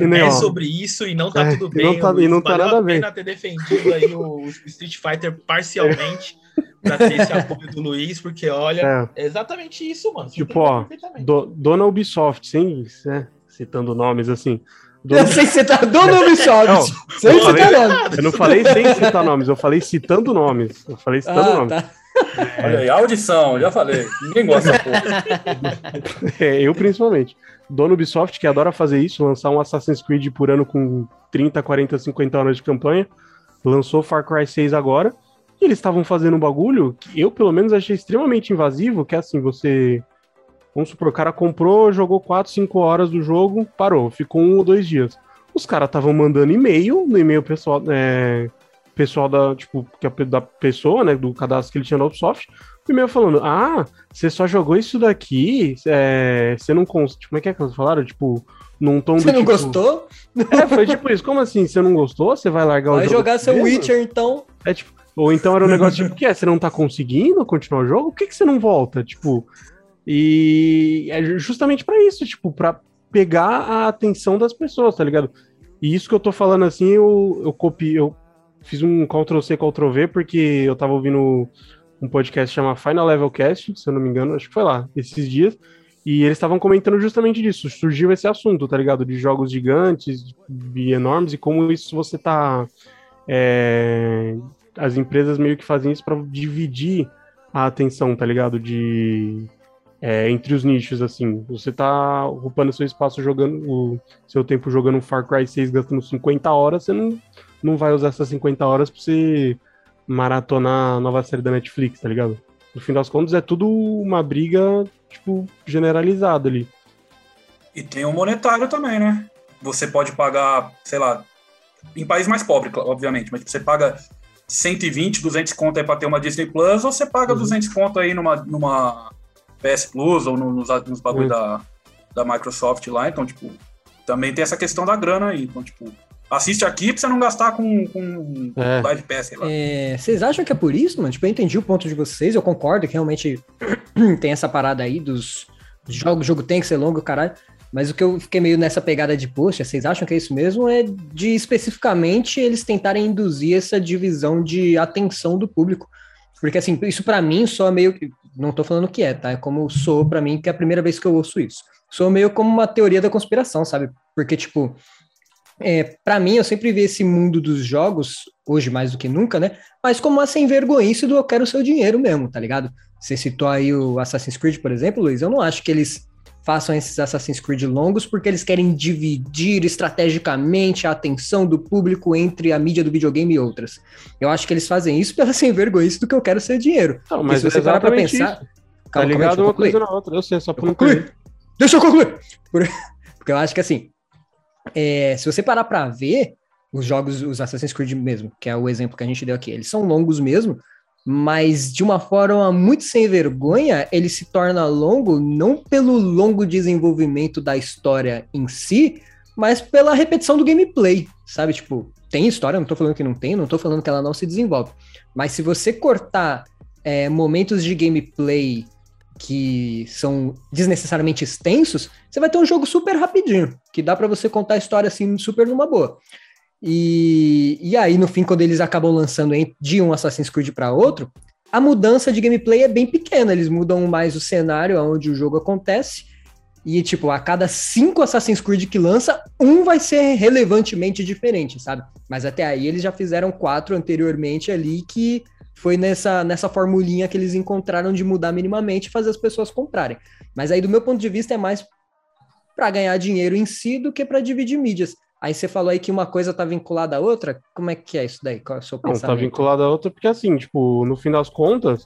É sobre isso e não tá É, tudo e não bem. tá- e não Luiz. tá nada a ver. pena ter defendido aí o, o Street Fighter parcialmente (laughs) pra ter esse apoio do Luiz, porque olha, é, é exatamente isso, mano. Você Tipo, ó, do- dona Ubisoft, sem né, citando nomes assim. Dona- Eu sei tá dando Ubisoft. Não, Sem citar falei- nome. Eu não falei sem citar nomes, eu falei citando nomes. Eu falei citando Ah, nomes. tá. Olha aí, audição, já falei. Ninguém gosta. É, eu principalmente. Dona Ubisoft, que adora fazer isso, lançar um Assassin's Creed por ano com 30, 40, 50 horas de campanha, lançou Far Cry 6 agora, e eles estavam fazendo um bagulho que eu, pelo menos, achei extremamente invasivo, que é assim, você... Vamos supor, o cara comprou, jogou 4, 5 horas do jogo, parou, ficou um ou dois dias. Os caras estavam mandando e-mail, no e-mail pessoal, é, pessoal da, tipo, é da pessoa, né, do cadastro que ele tinha na Ubisoft, o e-mail falando, ah, você só jogou isso daqui, é, você não cons... Como é que é que eles falaram? Tipo, num tom Você não tipo... gostou? É, foi tipo isso. Como assim? Você não gostou? Você vai largar o Vai jogo? jogar seu mesmo? Witcher, então. É tipo, ou então era um negócio tipo, o que é? Você não tá conseguindo continuar o jogo? Por que, que você não volta? Tipo, e é justamente pra isso, tipo, pra pegar a atenção das pessoas, tá ligado? E isso que eu tô falando assim, eu, eu copiei, eu fiz um Ctrl-C, Ctrl-V, porque eu tava ouvindo um podcast chamado Final Level Cast, se eu não me engano, acho que foi lá, esses dias, e eles estavam comentando justamente disso, surgiu esse assunto, tá ligado? De jogos gigantes e enormes, e como isso você tá... é, as empresas meio que fazem isso pra dividir a atenção, tá ligado? De é, entre os nichos, assim. Você tá ocupando seu espaço jogando o seu tempo jogando um Far Cry 6, gastando 50 horas, você não, não vai usar essas 50 horas pra você maratonar a nova série da Netflix, tá ligado? No fim das contas, é tudo uma briga, tipo, generalizada ali. E tem o monetário também, né? Você pode pagar, sei lá, em país mais pobre, obviamente, mas você paga 120, 200 conto aí pra ter uma Disney Plus, ou você paga Uhum. 200 conto aí numa, numa PS Plus ou no- nos, nos bagulho da, da Microsoft lá. Então, tipo, também tem essa questão da grana aí. Então, tipo, assiste aqui pra você não gastar com, com É. Live Pass, sei lá. É, vocês acham que é por isso, mano? Tipo, eu entendi o ponto de vocês, eu concordo que realmente (clears throat) tem essa parada aí dos jogos, o jogo tem que ser longo, caralho. Mas o que eu fiquei meio nessa pegada de, poxa, vocês acham que é isso mesmo? É de especificamente eles tentarem induzir essa divisão de atenção do público. Porque assim, isso pra mim só meio que. Não tô falando que é, tá? É como soou pra mim, que é a primeira vez que eu ouço isso. Soa meio como uma teoria da conspiração, sabe? Porque, tipo, é, para mim, eu sempre vi esse mundo dos jogos, hoje mais do que nunca, né? Mas como uma sem vergonhice do eu quero o seu dinheiro mesmo, tá ligado? Você citou aí o Assassin's Creed, por exemplo, Luiz. Eu não acho que eles façam esses Assassin's Creed longos porque eles querem dividir estrategicamente a atenção do público entre a mídia do videogame e outras. Eu acho que eles fazem isso pela (laughs) sem vergonhice do que eu quero ser dinheiro. Não, mas se você parar pra pensar. isso. Tá Calma, ligado uma coisa na outra. Eu sei, só não concluir. Deixa eu concluir. Por- (laughs) Porque eu acho que assim, é, se você parar pra ver, os jogos, os Assassin's Creed mesmo, que é o exemplo que a gente deu aqui, eles são longos mesmo, mas de uma forma muito sem vergonha, ele se torna longo não pelo longo desenvolvimento da história em si, mas pela repetição do gameplay, sabe? Tipo, tem história, não tô falando que não tem, não tô falando que ela não se desenvolve. Mas se você cortar é, momentos de gameplay que são desnecessariamente extensos, você vai ter um jogo super rapidinho, que dá para você contar a história assim super numa boa. E, e aí, no fim, quando eles acabam lançando de um Assassin's Creed para outro, a mudança de gameplay é bem pequena. Eles mudam mais o cenário onde o jogo acontece. E, tipo, a cada cinco Assassin's Creed que lança, um vai ser relevantemente diferente, sabe? Mas até aí eles já fizeram quatro anteriormente ali que foi nessa, nessa formulinha que eles encontraram de mudar minimamente e fazer as pessoas comprarem. Mas aí, do meu ponto de vista, é mais para ganhar dinheiro em si do que para dividir mídias. Aí você falou aí que uma coisa tá vinculada à outra. Como é que é isso daí? Qual é o seu Não, pensamento? tá vinculada à outra porque, assim, tipo, no fim das contas,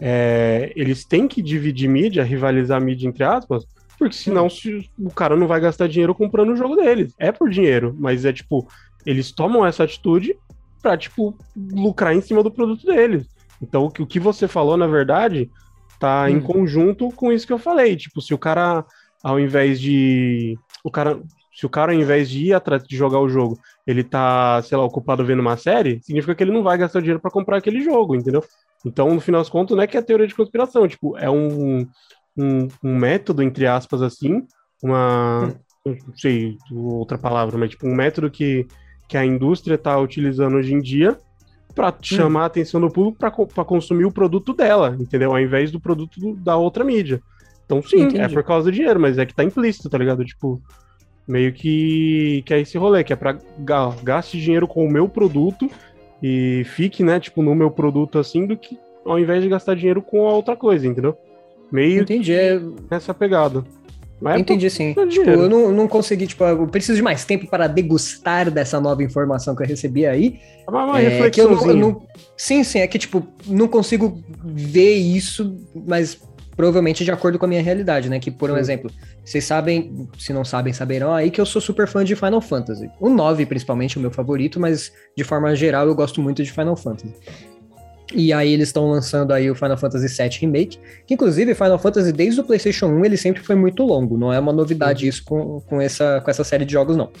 é, eles têm que dividir mídia, rivalizar mídia, entre aspas, porque senão se- o cara não vai gastar dinheiro comprando o jogo deles. É por dinheiro, mas é tipo, eles tomam essa atitude pra, tipo, lucrar em cima do produto deles. Então, o que, o que você falou, na verdade, tá em Hum. conjunto com isso que eu falei. Tipo, se o cara, ao invés de. O cara. Se o cara, ao invés de ir atrás de jogar o jogo, ele tá, sei lá, ocupado vendo uma série, significa que ele não vai gastar dinheiro pra comprar aquele jogo, entendeu? Então, no final das contas, não é que é teoria de conspiração, tipo, é um, um, um método, entre aspas, assim, uma. Não sei outra palavra, mas tipo, um método que, que a indústria tá utilizando hoje em dia para chamar a atenção do público para consumir o produto dela, entendeu? Ao invés do produto do- da outra mídia. Então, sim, Entendi. é por causa do dinheiro, mas é que tá implícito, tá ligado? Tipo, meio que, que é esse rolê, que é pra ga- gaste dinheiro com o meu produto e fique, né, tipo, no meu produto assim, do que ao invés de gastar dinheiro com outra coisa, entendeu? Meio Entendi, é, nessa pegada. Mas é entendi sim. por Tipo, dinheiro. eu não, não consegui, tipo, eu preciso de mais tempo para degustar dessa nova informação que eu recebi aí. por- uma, uma É, que eu não, eu não- Sim, sim, é que, tipo, não consigo ver isso, mas provavelmente de acordo com a minha realidade, né? Que, por um Sim. exemplo, vocês sabem, se não sabem, saberão aí que eu sou super fã de Final Fantasy. O 9, principalmente, é o meu favorito, mas de forma geral eu gosto muito de Final Fantasy. E aí eles estão lançando aí o Final Fantasy VII Remake, que inclusive Final Fantasy desde o PlayStation 1 ele sempre foi muito longo, não é uma novidade isso com, com, essa, com essa série de jogos não.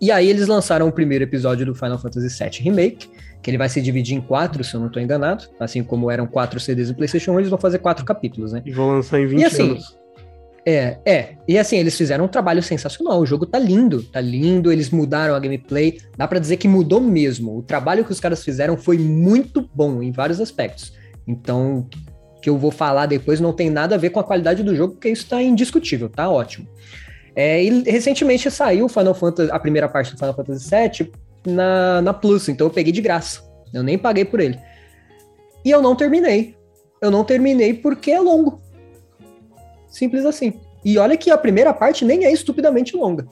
E aí eles lançaram o primeiro episódio do Final Fantasy VII Remake, que ele vai se dividir em quatro, se eu não estou enganado, assim como eram quatro CDs do PlayStation 1, eles vão fazer quatro capítulos, né? E vão lançar em 20 E assim, anos. É, é. E assim, eles fizeram um trabalho sensacional. O jogo tá lindo, tá lindo. Eles mudaram a gameplay. Dá pra dizer que mudou mesmo. O trabalho que os caras fizeram foi muito bom em vários aspectos. Então, o que eu vou falar depois não tem nada a ver com a qualidade do jogo, porque isso tá indiscutível, tá ótimo. É, e recentemente saiu o Final Fantasy, a primeira parte do Final Fantasy VII na, na Plus, então eu peguei de graça. Eu nem paguei por ele. E eu não terminei. Eu não terminei porque é longo. Simples assim. E olha que a primeira parte nem é estupidamente longa.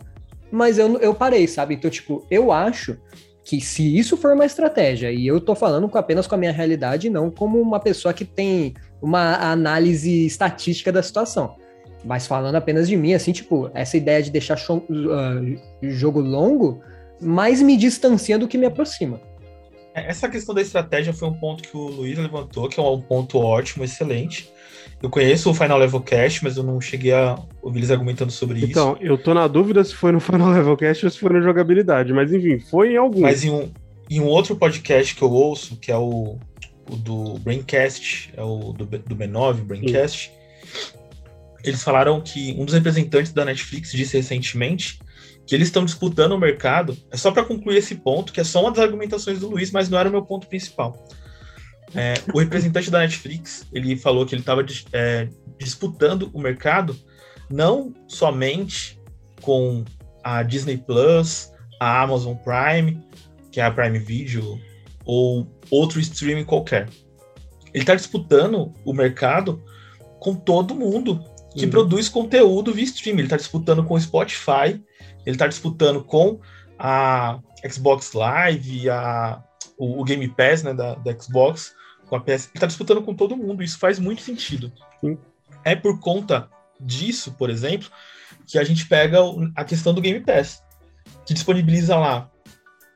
Mas eu, eu parei, sabe? Então, tipo, eu acho que se isso for uma estratégia, e eu tô falando com- apenas com a minha realidade, não como uma pessoa que tem uma análise estatística da situação. Mas falando apenas de mim, assim, tipo, essa ideia de deixar cho- ah, jogo longo mais me distancia do que me aproxima. É, Essa questão da estratégia foi um ponto que o Luiz levantou, que é um ponto ótimo, excelente. Eu conheço o Final Level Cast, mas eu não cheguei a ouvir eles argumentando sobre isso. Então, eu tô na dúvida se foi no (laughs) Final Level Cast ou se foi na jogabilidade, mas enfim, foi em algum. Mas em um, em um outro podcast que eu ouço, que é o, o do Braincast, é o do, do B9, Braincast, eles falaram que um dos representantes da Netflix disse recentemente que eles estão disputando o mercado. É só para concluir esse ponto, que é só uma das argumentações do Luiz, mas não era o meu ponto principal. É, o representante da Netflix ele falou que ele estava disputando o mercado não somente com a Disney Plus, a Amazon Prime, que é a Prime Video, ou outro streaming qualquer. Ele está disputando o mercado com todo mundo que produz conteúdo via streaming. Ele está disputando com o Spotify, ele está disputando com a Xbox Live, a, o, o Game Pass né, da, da Xbox, com a PS. Ele está disputando com todo mundo. Isso faz muito sentido. Sim. É por conta disso, por exemplo, que a gente pega a questão do Game Pass. que disponibiliza lá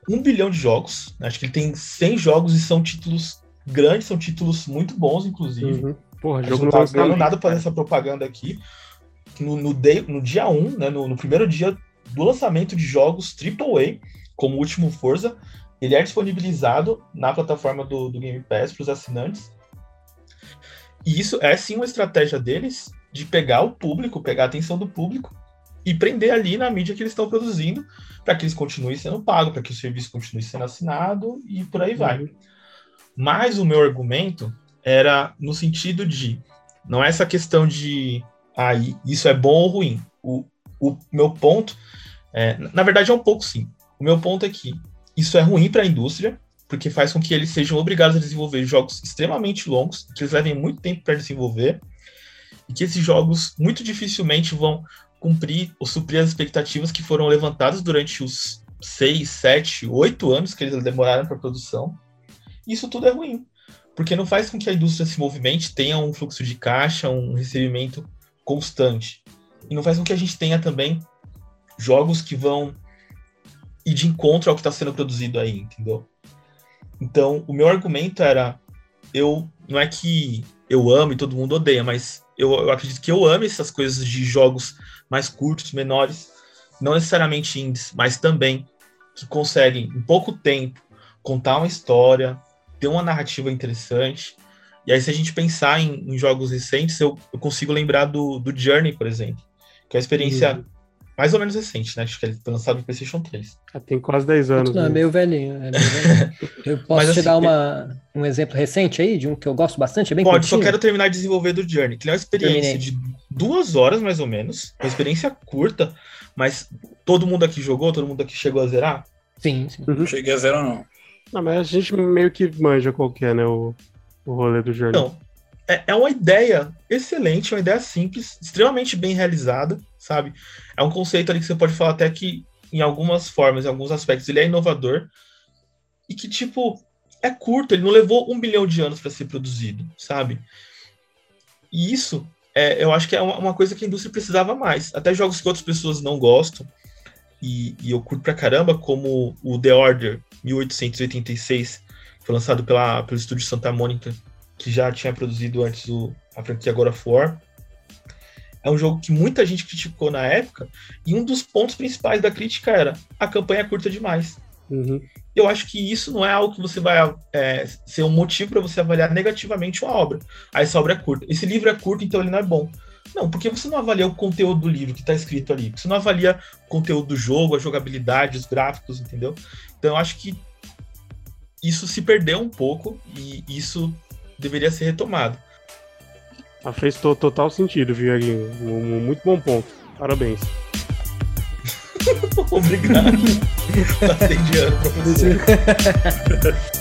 um bilhão de jogos. Acho que ele tem 100 jogos e são títulos grandes, são títulos muito bons, inclusive. Uhum. Porra, jogo não tá nada para essa propaganda aqui. No, no, day- no dia 1, né, no, no primeiro dia do lançamento de jogos AAA, como o último Forza, ele é disponibilizado na plataforma do, do Game Pass para os assinantes. E isso é sim uma estratégia deles de pegar o público, pegar a atenção do público e prender ali na mídia que eles estão produzindo para que eles continuem sendo pagos, para que o serviço continue sendo assinado e por aí vai. Mas o meu argumento era no sentido de não é essa questão de ah, i- isso é bom ou ruim. O, o meu ponto, é, na verdade é um pouco sim. O meu ponto é que isso é ruim para a indústria, porque faz com que eles sejam obrigados a desenvolver jogos extremamente longos, que eles levem muito tempo para desenvolver, e que esses jogos muito dificilmente vão cumprir ou suprir as expectativas que foram levantadas durante os seis, sete, oito anos que eles demoraram para produção. Isso tudo é ruim, porque não faz com que a indústria se movimente, tenha um fluxo de caixa, um recebimento constante. E não faz com que a gente tenha também jogos que vão ir de encontro ao que está sendo produzido aí, entendeu? Então, o meu argumento era: eu não é que eu amo e todo mundo odeia, mas eu, eu acredito que eu amo essas coisas de jogos mais curtos, menores, não necessariamente indies, mas também que conseguem, em pouco tempo, contar uma história, ter uma narrativa interessante. E aí, se a gente pensar em, em jogos recentes, eu, eu consigo lembrar do, do Journey, por exemplo, que é uma experiência mais ou menos recente, né? Acho que ele foi lançado no PlayStation 3. Ah, Tem quase 10 anos. Não, é né? meio velhinho. é meio velhinho. Eu (laughs) posso Mas, te assim, dar uma, um exemplo recente aí, de um que eu gosto bastante, é bem Pode, só curtinho? quero terminar de desenvolver do Journey, que ele é uma experiência de duas horas, mais ou menos. Uma experiência curta, mas todo mundo aqui jogou, todo mundo aqui chegou a zerar. Sim, sim. Não cheguei a zero, não. Não, mas a gente meio que manja qual que é, né? O, o rolê do Journey. Não, é, é uma ideia excelente, uma ideia simples, extremamente bem realizada, sabe? É um conceito ali que você pode falar até que, em algumas formas, em alguns aspectos, ele é inovador e que, tipo, é curto, ele não levou um bilhão de anos para ser produzido, sabe? E isso, é, eu acho que é uma, coisa que a indústria precisava mais. Até jogos que outras pessoas não gostam, e, e eu curto pra caramba, como o The Order 1886, que foi lançado pela, pelo estúdio Santa Mônica, que já tinha produzido antes o, a franquia God of War. É um jogo que muita gente criticou na época, e um dos pontos principais da crítica era a campanha é curta demais. Uhum. Eu acho que isso não é algo que você vai é, ser um motivo para você avaliar negativamente uma obra. Ah, essa obra é curta. Esse livro é curto, então ele não é bom. Não, porque você não avalia o conteúdo do livro que está escrito ali. Você não avalia o conteúdo do jogo, a jogabilidade, os gráficos, entendeu? Então eu acho que isso se perdeu um pouco e isso deveria ser retomado. Ah, fez to- total sentido, viu, Aguinho? Um, um muito bom ponto. Parabéns. (laughs) Obrigado. (laughs) Passei de ano, professor. (laughs)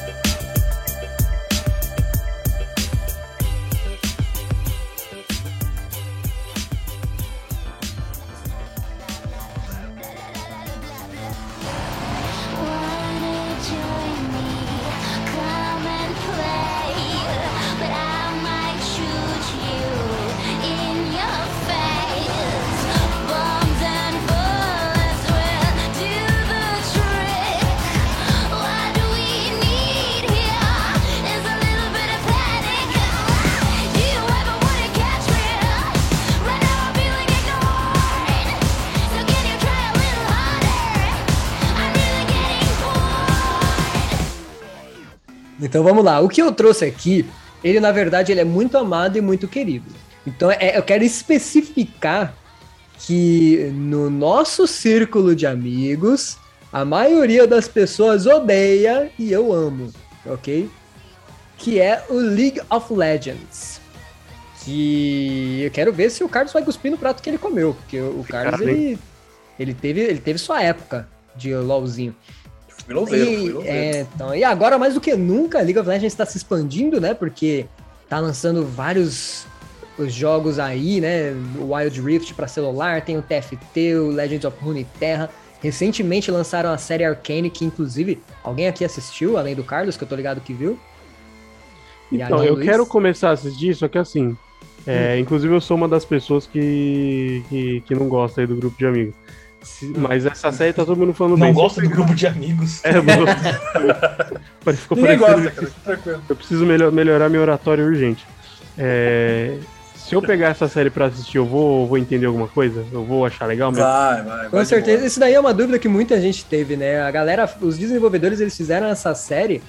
O que eu trouxe aqui, ele na verdade ele é muito amado e muito querido. Então é, eu quero especificar que no nosso círculo de amigos, a maioria das pessoas odeia e eu amo, ok? Que é o League of Legends. Que eu quero ver se o Carlos vai cuspir no prato que ele comeu, porque o Carlos ele, ele teve ele teve sua época de LoLzinho. Fui louveiro, fui E, é, então, e agora, mais do que nunca, League of Legends está se expandindo, né? Porque tá lançando vários os jogos aí, né? O Wild Rift para celular, tem o TFT, o Legends of Runeterra. Recentemente lançaram a série Arcane, que inclusive alguém aqui assistiu, além do Carlos, que eu tô ligado que viu. Então, eu Luiz? quero começar a assistir, só que assim. é, Inclusive, eu sou uma das pessoas que, que, que não gosta aí do grupo de amigos. Se- Mas essa série tá todo mundo falando Não bem. gosto do grupo de amigos. É, (laughs) mano. Ficou parecendo gosta, cara. fica Tranquilo. Eu preciso melhor- melhorar meu oratório urgente. É, Se eu pegar essa série pra assistir, eu vou, vou entender alguma coisa? Eu vou achar legal mesmo? Vai, vai. vai Com certeza, isso daí é uma dúvida que muita gente teve, né? A galera, os desenvolvedores, eles fizeram essa série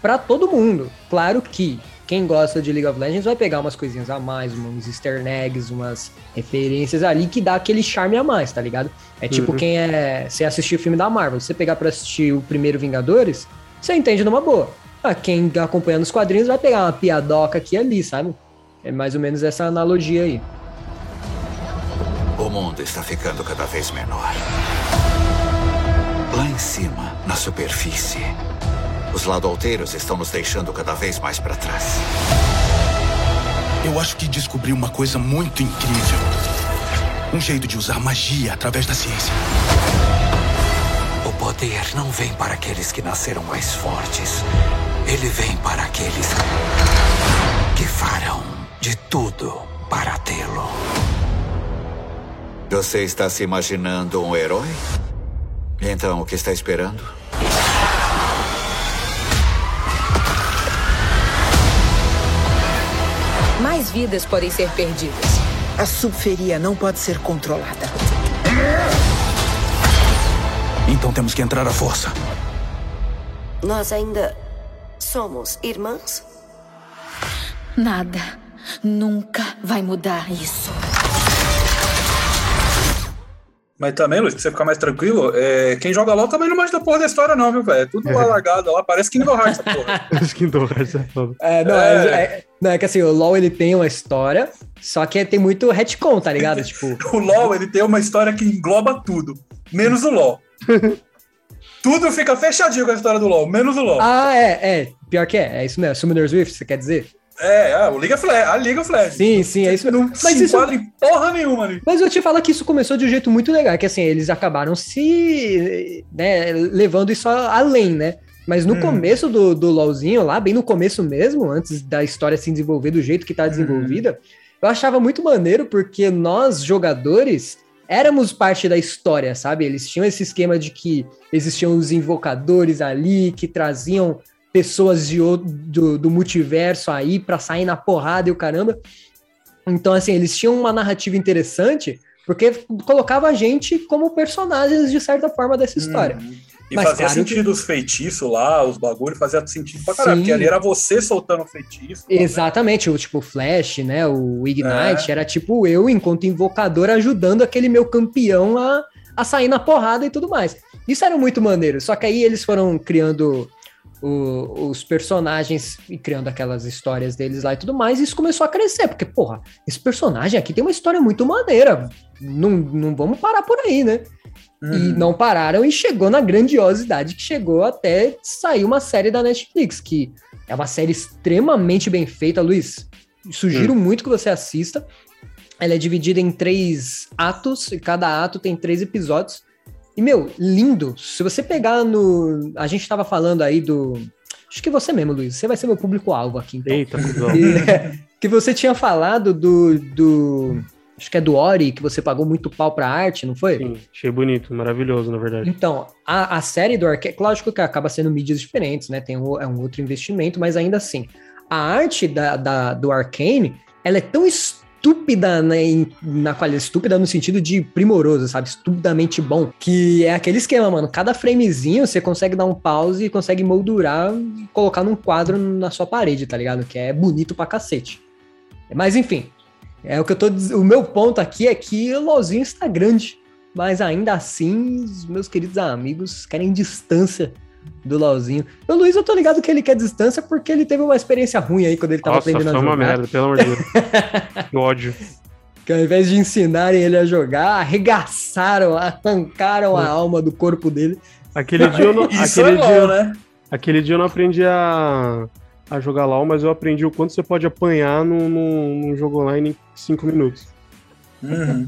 pra todo mundo. Claro que quem gosta de League of Legends vai pegar umas coisinhas a mais, uns easter eggs, umas referências ali que dá aquele charme a mais, tá ligado? É tipo Uhum. quem é. Você assistir o filme da Marvel, você pegar pra assistir o primeiro Vingadores, você entende numa boa. Ah, quem acompanha nos quadrinhos vai pegar uma piadoca aqui e ali, sabe? É mais ou menos essa analogia aí. O mundo está ficando cada vez menor. Lá em cima, na superfície, os ladolteiros estão nos deixando cada vez mais para trás. Eu acho que descobri uma coisa muito incrível. Um jeito de usar magia através da ciência. O poder não vem para aqueles que nasceram mais fortes. Ele vem para aqueles que farão de tudo para tê-lo. Você está se imaginando um herói? Então, o que está esperando? Mais vidas podem ser perdidas. A subferia não pode ser controlada. Então temos que entrar à força. Nós ainda somos irmãs? Nada nunca vai mudar isso. Mas também, Luiz, pra você ficar mais tranquilo, é, quem joga LOL também não manja da porra da história, não, viu, velho? É tudo lá (laughs) largado lá, parece Kingdom Hearts, essa porra. Skin do Hearts é foda. É, não, É. é. Não, é que assim, o LoL ele tem uma história, só que tem muito retcon, tá ligado? (laughs) tipo, O LoL, ele tem uma história que engloba tudo, menos o LoL. (laughs) tudo fica fechadinho com a história do LoL, menos o LoL. ah, é, é, pior que é, é isso mesmo, Summoner's Rift, você quer dizer? É, é, o League of Legends, a League of Legends. Sim, sim, é isso mesmo. Não Mas se isso- enquadra em porra nenhuma ali. Mas eu te falo que isso começou de um jeito muito legal, que assim, eles acabaram se, né, levando isso a- além, né? Mas no Hum. começo do, do LoLzinho, lá, bem no começo mesmo, antes da história se desenvolver do jeito que tá desenvolvida, eu achava muito maneiro porque nós, jogadores, éramos parte da história, sabe? Eles tinham esse esquema de que existiam os invocadores ali, que traziam pessoas de, do, do multiverso aí pra sair na porrada e o caramba. Então, assim, eles tinham uma narrativa interessante porque colocava a gente como personagens, de certa forma, dessa história. Uhum. E Mas fazia claro que- sentido os feitiços lá, os bagulhos, fazia sentido pra caralho, Sim. porque ali era você soltando o feitiço. Exatamente, o tipo Flash, né? O Ignite É. era tipo eu, enquanto invocador, ajudando aquele meu campeão a, a sair na porrada e tudo mais. Isso era muito maneiro. Só que aí eles foram criando o- os personagens e criando aquelas histórias deles lá e tudo mais, e isso começou a crescer, porque, porra, esse personagem aqui tem uma história muito maneira. Não, não vamos parar por aí, né? E Uhum. não pararam e chegou na grandiosidade que chegou até sair uma série da Netflix, que é uma série extremamente bem feita, Luiz. Sugiro muito que você assista. Ela é dividida em três atos, e cada ato tem três episódios. E, meu, lindo. Se você pegar no. A gente tava falando aí do. Acho que você mesmo, Luiz. Você vai ser meu público-alvo aqui, então. Eita. (laughs) E- que você tinha falado do, do. Acho que é do Ori, que você pagou muito pau pra arte, não foi? Sim, achei bonito, maravilhoso, na verdade. Então, a, a série do Arcane, lógico que acaba sendo mídias diferentes, né? Tem um, é um outro investimento, mas ainda assim, a arte da, da- do Arcane, ela é tão estúpida né, na qualidade, estúpida no sentido de primoroso, sabe? Estupidamente bom, que é aquele esquema, mano. Cada framezinho você consegue dar um pause e consegue moldurar e colocar num quadro na sua parede, tá ligado? Que é bonito pra cacete. Mas enfim, é o que eu tô O meu ponto aqui é que o LOLzinho está grande. Mas ainda assim, os meus queridos amigos querem distância do LOLzinho. O Luiz, eu tô ligado que ele quer distância porque ele teve uma experiência ruim aí quando ele tava Nossa, aprendendo foi a uma jogar. merda, pelo amor de Deus. (laughs) Que ódio. Que ao invés de ensinarem ele a jogar, arregaçaram, arrancaram a alma do corpo dele. Aquele dia eu não, Isso aquele é dia, LOL, né? aquele dia eu não aprendi a, a jogar LOL, mas eu aprendi o quanto você pode apanhar num, num, num jogo online em 5 minutos. Uhum.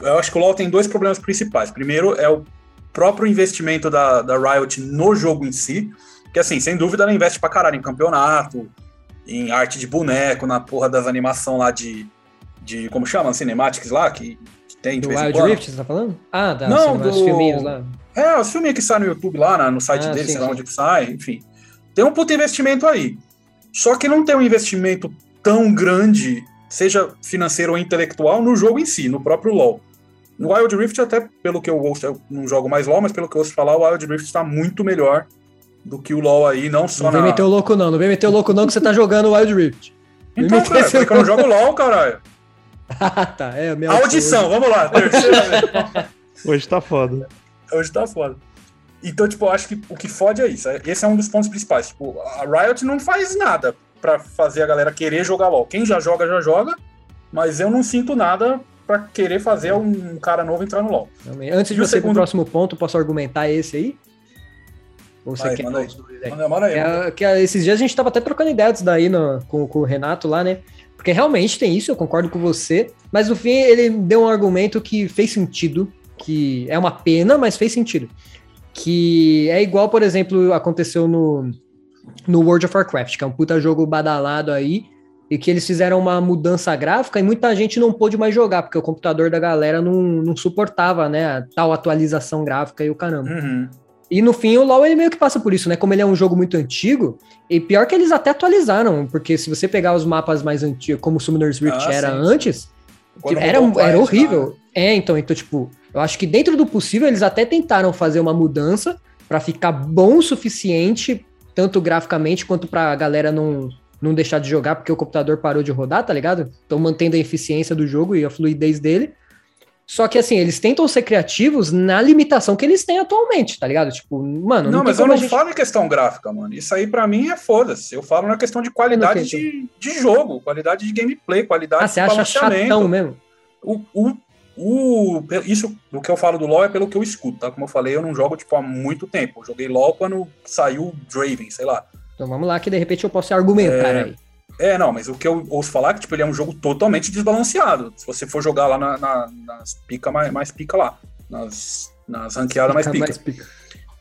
Eu acho que o LoL tem dois problemas principais. Primeiro é o próprio investimento da, da Riot no jogo em si, que assim, sem dúvida ela investe pra caralho em campeonato, em arte de boneco, na porra das animação lá de, de como chama? Cinematics lá, que, que tem de Do vez em Wild quando. Rift, você tá falando? Ah, da Não, do- filminhos lá. É, os filminhos que saem no YouTube lá, na- no site Ah, dele, sim, sei lá sim. onde que sai, enfim. Tem um puto investimento aí. Só que não tem um investimento tão grande, seja financeiro ou intelectual, no jogo em si, no próprio LoL. No Wild Rift, até pelo que eu ouço, eu não jogo mais LoL, mas pelo que eu ouço falar, o Wild Rift está muito melhor do que o LoL aí, não só Não vem na... meter o louco não, não vem meter o louco não que você tá jogando Wild Rift. Vem Então, cara, porque eu não jogo LoL, caralho. (laughs) Ah, tá, é, a minha Audição, vamos lá, terceira vez. Hoje tá foda. Hoje tá foda. Então, tipo, eu acho que o que fode é isso. Esse é um dos pontos principais. Tipo, a Riot não faz nada pra fazer a galera querer jogar LoL. Quem já joga, já joga, mas eu não sinto nada pra querer fazer um cara novo entrar no LoL. Antes de E você ir pro segundo- próximo ponto, posso argumentar esse aí? Ou você Vai, quer manda aí. os dois aí? Manda, manda aí. É, que, é, esses dias a gente tava até trocando ideias daí no, com, com o Renato lá, né? Porque realmente tem isso, eu concordo com você. Mas no fim ele deu um argumento que fez sentido, que é uma pena, mas fez sentido. Que é igual, por exemplo, aconteceu no, no World of Warcraft, que é um puta jogo badalado aí, e que eles fizeram uma mudança gráfica e muita gente não pôde mais jogar, porque o computador da galera não, não suportava, né, a tal atualização gráfica e o caramba. Uhum. E no fim, o LoL ele meio que passa por isso, né? Como ele é um jogo muito antigo, e pior que eles até atualizaram, porque se você pegar os mapas mais antigos, como o Summoner's Rift Ah, era sim, sim. antes, Quando era, era horrível. né? É, então, então, tipo, eu acho que dentro do possível eles até tentaram fazer uma mudança pra ficar bom o suficiente, tanto graficamente quanto pra galera não, não deixar de jogar, porque o computador parou de rodar, tá ligado? Estão mantendo a eficiência do jogo e a fluidez dele. Só que assim, eles tentam ser criativos na limitação que eles têm atualmente, tá ligado? Tipo, mano, Não, não, mas eu não a gente... falo em questão gráfica, mano. Isso aí pra mim é foda-se. Eu falo na questão de qualidade de, de jogo, qualidade de gameplay, qualidade Ah, de você acha chatão mesmo? O, o, o, isso, o que eu falo do LoL é pelo que eu escuto, tá? Como eu falei, eu não jogo, tipo, há muito tempo. Eu joguei LoL quando saiu o Draven, sei lá. Então vamos lá, que de repente eu posso argumentar É, aí. É, não, mas o que eu ouço falar é que, tipo, ele é um jogo totalmente desbalanceado. Se você for jogar lá na- na- nas pica mais, mais pica lá. Nas, nas ranqueadas mais pica. mais pica.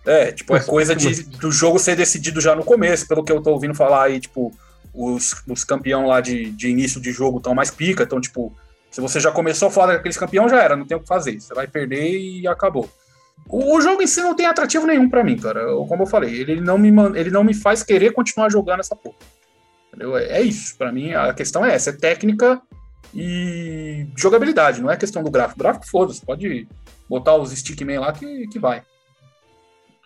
É, tipo, é coisa de, do jogo ser decidido já no começo, pelo que eu tô ouvindo falar aí, tipo, os, os campeão lá de, de início de jogo estão mais pica, então, tipo, se você já começou foda com aqueles campeão, já era, não tem o que fazer. Você vai perder e acabou. O, o jogo em si não tem atrativo nenhum pra mim, cara. Como eu falei, ele não, me, ele não me faz querer continuar jogando essa porra. Entendeu? É, é isso. Pra mim, a questão é essa: é técnica e jogabilidade, não é questão do gráfico. O gráfico, foda-se, pode botar os stickman lá que, que vai.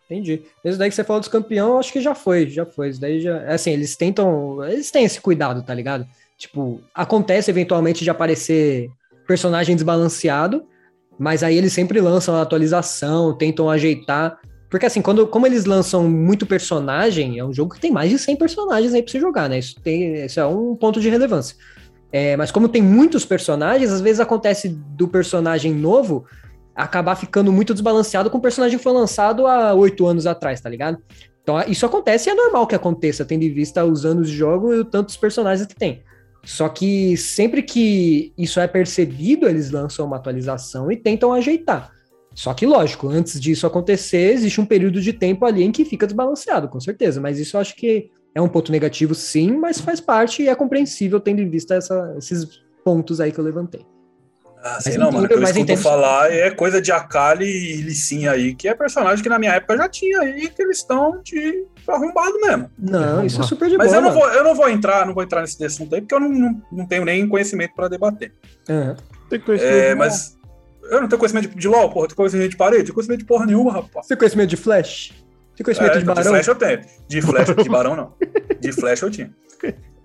Entendi. Esse daí que você falou dos campeão, acho que já foi, já foi. Isso daí já. Assim, eles tentam. Eles têm esse cuidado, tá ligado? Tipo, acontece eventualmente de aparecer personagem desbalanceado, mas aí eles sempre lançam a atualização, tentam ajeitar. Porque assim, quando, como eles lançam muito personagem, é um jogo que tem mais de 100 personagens aí pra você jogar, né? Isso, tem, isso é um ponto de relevância. É, mas como tem muitos personagens, às vezes acontece do personagem novo acabar ficando muito desbalanceado com o personagem que foi lançado há oito anos atrás, tá ligado? Então isso acontece e é normal que aconteça, tendo em vista os anos de jogo e tantos personagens que tem. Só que sempre que isso é percebido, eles lançam uma atualização e tentam ajeitar. Só que, lógico, antes disso acontecer, existe um período de tempo ali em que fica desbalanceado, com certeza. Mas isso eu acho que é um ponto negativo, sim, mas faz parte e é compreensível tendo em vista essa- esses pontos aí que eu levantei. Ah, sei Mas não, mano. O que eu mas escuto entendo- falar é coisa de Akali e Licinha aí, que é personagem que na minha época já tinha aí, que eles estão de arrombado mesmo. Não, isso é super de Mas boa. eu não, vou, eu não vou entrar, não vou entrar nesse assunto aí, porque eu não, não, não tenho nem conhecimento pra debater. Aham. Tem conhecimento É, mas eu não tenho conhecimento de, de LOL, porra, eu tenho conhecimento de parede, tenho conhecimento de porra nenhuma, rapaz. Você tem conhecimento de Flash? Tem conhecimento É, de de Barão? Flash eu tenho. De Flash, de Barão não. De Flash eu tinha.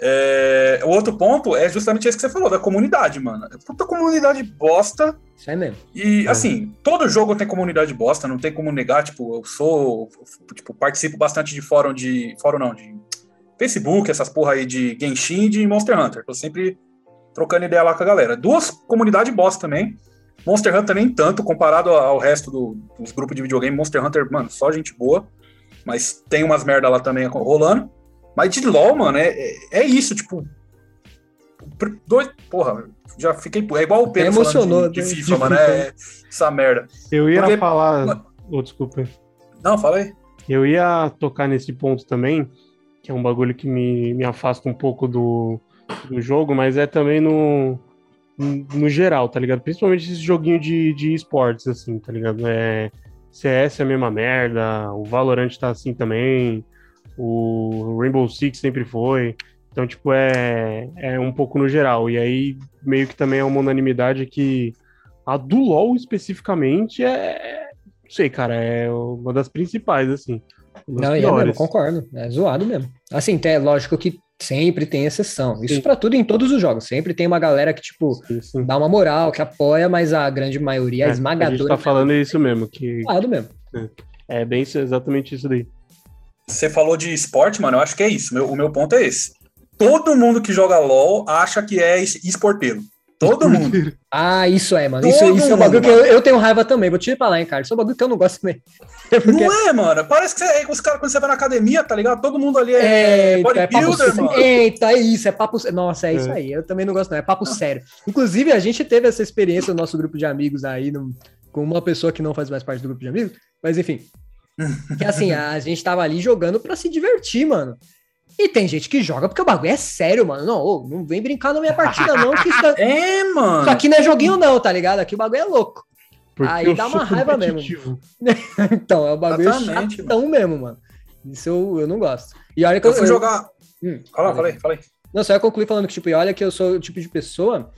É, o outro ponto é justamente esse que você falou, da comunidade, mano. É Puta comunidade bosta. Isso aí mesmo. E, É. assim, todo jogo tem comunidade bosta, não tem como negar. Tipo, eu sou. Tipo, participo bastante de fórum de. Fórum não, de Facebook, essas porra aí de Genshin e de Monster Hunter. Tô sempre trocando ideia lá com a galera. Duas comunidades bosta também. Monster Hunter nem tanto, comparado ao resto do- dos grupos de videogame. Monster Hunter, mano, só gente boa. Mas tem umas merda lá também rolando. Mas de LOL, mano, é, é, é isso, tipo. Dois, porra, já fiquei. É igual o Pedro emocionou, de, de né? FIFA, De mano. FIFA. É essa merda. Eu ia Porque- falar. Oh, desculpa. Não, fala aí. Eu ia tocar nesse ponto também, que é um bagulho que me, me afasta um pouco do, do jogo, mas é também no, no geral, tá ligado? Principalmente esse joguinho de, de esportes, assim, tá ligado? É, CS é a mesma merda, o Valorant tá assim também, o Rainbow Six sempre foi. Então, tipo, é, é um pouco no geral. E aí, meio que também é uma unanimidade que a do LoL especificamente é. Não sei, cara, é uma das principais, assim. Não, é mesmo, concordo. É zoado mesmo. Assim, é lógico que sempre tem exceção. Isso para tudo em todos os jogos. Sempre tem uma galera que, tipo, sim, sim. dá uma moral, que apoia, mas a grande maioria, é, a esmagadora. A gente tá falando isso mesmo. Que... Zoado mesmo. É, é bem exatamente isso daí. Você falou de esporte, mano, eu acho que é isso. Meu, o meu ponto é esse. Todo mundo que joga LOL acha que é esporteiro. Todo mundo. Ah, isso é, mano. isso, isso é um bagulho que eu, eu, tenho raiva também. Vou te falar, hein, cara. Isso é um bagulho que eu não gosto também. (laughs) Porque... Não é, mano. Parece que você, os caras, quando você vai na academia, tá ligado? Todo mundo ali é, é bodybuilder, é mano. Eita, é isso. É papo. Nossa, é, é, isso aí. Eu também não gosto, não. É papo sério. Inclusive, a gente teve essa experiência no nosso grupo de amigos aí, no, com uma pessoa que não faz mais parte do grupo de amigos. Mas enfim. que assim, a gente tava ali jogando pra se divertir, mano. E tem gente que joga porque o bagulho é sério, mano. Não, ô, não vem brincar na minha partida, não. Que isso (laughs) é, mano. Isso aqui não é joguinho, não, tá ligado? Aqui o bagulho é louco. Porque Aí dá uma raiva mesmo. (laughs) então, é o bagulho Exatamente, chatão mano. mesmo, mano. Isso eu, eu não gosto. E olha que eu, eu fui eu... jogar. Hum, fala, falei, falei. Não, só ia concluir falando que, tipo, e olha que eu sou o tipo de pessoa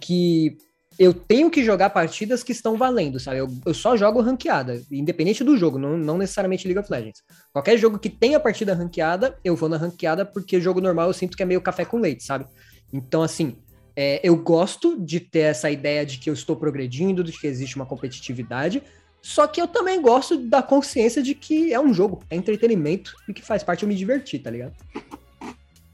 que eu tenho que jogar partidas que estão valendo, sabe? Eu, eu só jogo ranqueada, independente do jogo, não, não, necessariamente League of Legends. Qualquer jogo que tenha partida ranqueada, eu vou na ranqueada, porque jogo normal eu sinto que é meio café com leite, sabe? Então, assim, é, eu gosto de ter essa ideia de que eu estou progredindo, de que existe uma competitividade, só que eu também gosto da consciência de que é um jogo, é entretenimento e que faz parte eu me divertir, tá ligado?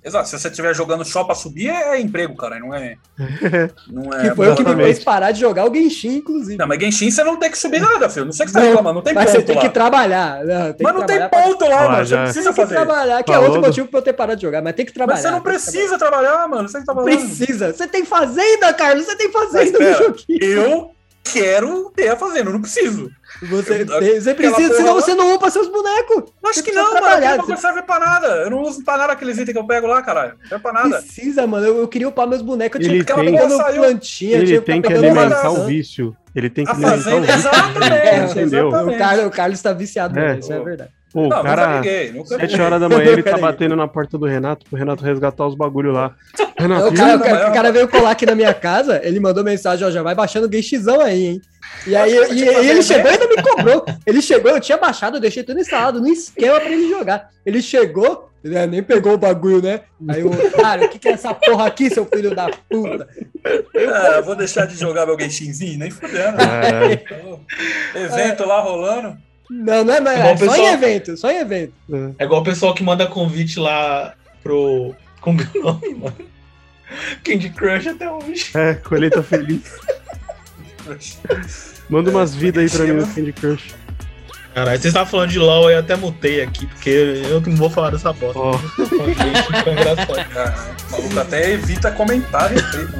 Exato, se você estiver jogando só pra subir, é emprego, cara, não é. (laughs) Não é que foi o que me fez parar de jogar o Genshin, inclusive. Não, mas Genshin você não tem que subir nada, filho. Não sei o que você tá reclamando, não tem mas ponto. Mas você tem lá. que trabalhar. Não, tem mas não tem ponto pra... lá, mano. Você não precisa fazer. trabalhar, que Falou é outro motivo pra eu ter parado de jogar, mas tem que trabalhar. Mas você não precisa trabalhar, mano. Você tá Precisa. Você tem fazenda, Carlos. Você tem fazenda no joguinho. Eu quero ter a fazenda, eu não preciso. Você, tem, você precisa, senão você não upa seus bonecos. Acho que não, mano. Aquilo não serve pra nada. Eu não uso pra nada aqueles itens que eu pego lá, caralho. Não serve pra nada. Precisa, mano. Eu, eu queria upar meus bonecos. Eu tinha que ficar pegando plantinha. Ele tem que alimentar o vício. Ele tem que alimentar o vício. Exatamente, (laughs) entendeu? O Carlos, o Carlos tá viciado, é, isso é verdade. Pô, não, o cara, sete horas da manhã, ele tá batendo na porta do Renato, pro Renato resgatar os bagulho lá. (laughs) Renato, o, cara, o, cara, o cara veio colar aqui na minha casa, ele mandou mensagem, ó, já vai baixando o Genshin aí, hein? E aí e, e ele chegou e ainda me cobrou. Ele chegou, eu tinha baixado, eu deixei tudo instalado no esquema pra ele jogar. Ele chegou, né, nem pegou o bagulho, né? Aí eu, cara, o que, que é essa porra aqui, seu filho da puta? Eu ah, vou deixar de jogar meu Genshinzinho, nem fudendo. É. Evento é. lá rolando. Não, não é, mais, é, é só em evento, só em evento. É igual o pessoal que manda convite lá pro. Como é o nome, mano? Candy Crush até hoje. É, colheita feliz. Manda umas vidas aí pra mim no Candy Crush. Caralho, vocês estavam falando de LOL, eu até mutei aqui, porque eu não vou falar dessa bosta. Oh. Caralho, (laughs) até evita comentar respeito.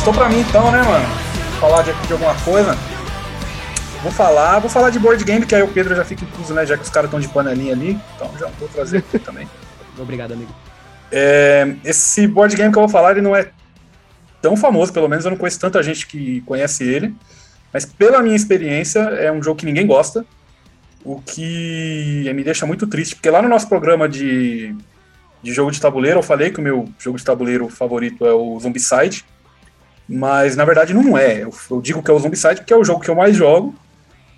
Restou pra mim então, né, mano? Falar de, de alguma coisa. Vou falar, vou falar de board game, que aí o Pedro já fica incluso, né? Já que os caras estão de panelinha ali. Então já vou trazer aqui (laughs) também. Obrigado, amigo. É, esse board game que eu vou falar, ele não é tão famoso, pelo menos eu não conheço tanta gente que conhece ele. Mas pela minha experiência, é um jogo que ninguém gosta. O que me deixa muito triste, porque lá no nosso programa de, de jogo de tabuleiro, eu falei que o meu jogo de tabuleiro favorito é o Zombicide mas na verdade não é. Eu, eu digo que é o Zombicide porque é o jogo que eu mais jogo.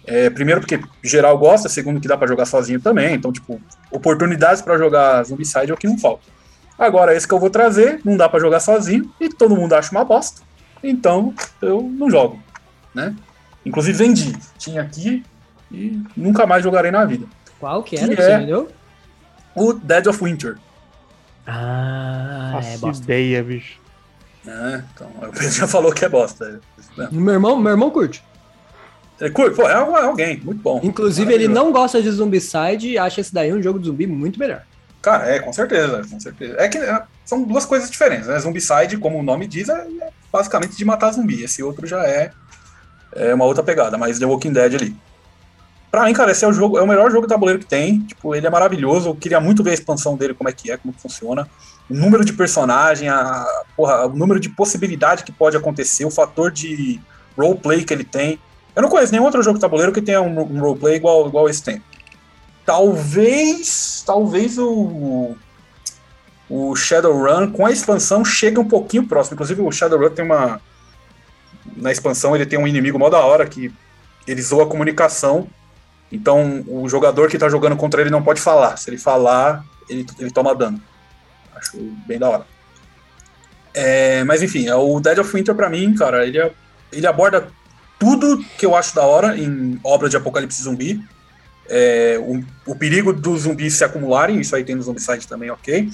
É, primeiro porque geral gosta, segundo que dá para jogar sozinho também. Então, tipo, oportunidades para jogar Zombicide é o que não falta. Agora, esse que eu vou trazer, não dá pra jogar sozinho e todo mundo acha uma bosta. Então, eu não jogo, né? Inclusive vendi. Tinha aqui e nunca mais jogarei na vida. Qual que era que é- você vendeu? O Dead of Winter. Ah, é Faço bosta. ideia, bicho. Né? então, o Pedro já falou que é bosta. Meu irmão, meu irmão curte. É, curto, pô, é é alguém, muito bom. Inclusive, ele não gosta de Zombicide e acha esse daí um jogo de zumbi muito melhor. Cara, é, com certeza, com certeza. É que é, são duas coisas diferentes, né? Zombicide, como o nome diz, é, é basicamente de matar zumbi. Esse outro já é, é uma outra pegada, mas The Walking Dead ali. Pra mim, cara, esse é o jogo, é o melhor jogo de tabuleiro que tem. Tipo, ele é maravilhoso. Eu queria muito ver a expansão dele, como é que é, como que funciona. O número de personagem, a, porra, o número de possibilidade que pode acontecer, o fator de roleplay que ele tem. Eu não conheço nenhum outro jogo de tabuleiro que tenha um, um roleplay igual, igual esse tem. Talvez. Talvez o. O Shadowrun com a expansão chega um pouquinho próximo. Inclusive, o Shadowrun tem uma. Na expansão, ele tem um inimigo mó da hora que ele zoa a comunicação. Então, o jogador que tá jogando contra ele não pode falar. Se ele falar, ele, ele toma dano. Acho bem da hora. É, mas enfim, é o Dead of Winter pra mim, cara, ele, é- ele aborda tudo que eu acho da hora em obra de apocalipse zumbi. É, o, o perigo dos zumbis se acumularem, isso aí tem no Zombicide também, ok.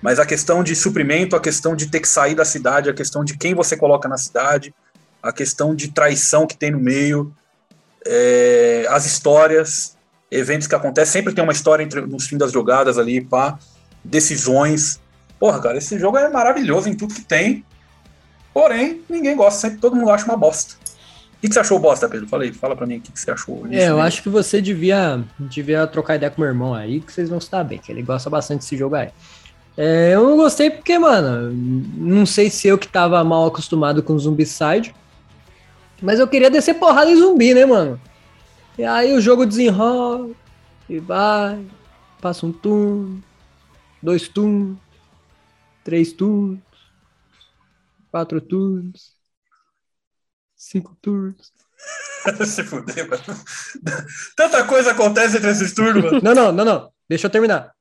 Mas a questão de suprimento, a questão de ter que sair da cidade, a questão de quem você coloca na cidade, a questão de traição que tem no meio, é, as histórias, eventos que acontecem, sempre tem uma história entre, nos fins das jogadas ali, pá, decisões. Porra, cara, esse jogo é maravilhoso em tudo que tem. Porém, ninguém gosta, sempre todo mundo acha uma bosta. O que, que você achou bosta, Pedro? Fala aí, fala pra mim o que, que você achou. É, eu acho que você devia, devia trocar ideia com meu irmão aí, que vocês vão se dar bem, que ele gosta bastante desse jogo aí. É, eu não gostei porque, mano, não sei se eu que tava mal acostumado com Zombicide, mas eu queria descer porrada em zumbi, né, mano? E aí o jogo desenrola, e vai, passa um turno, dois turnos, três turnos, quatro turnos, cinco turnos. (laughs) Se fuder, mano. Tanta coisa acontece entre esses turnos, mano. Não, não, não, não. Deixa eu terminar.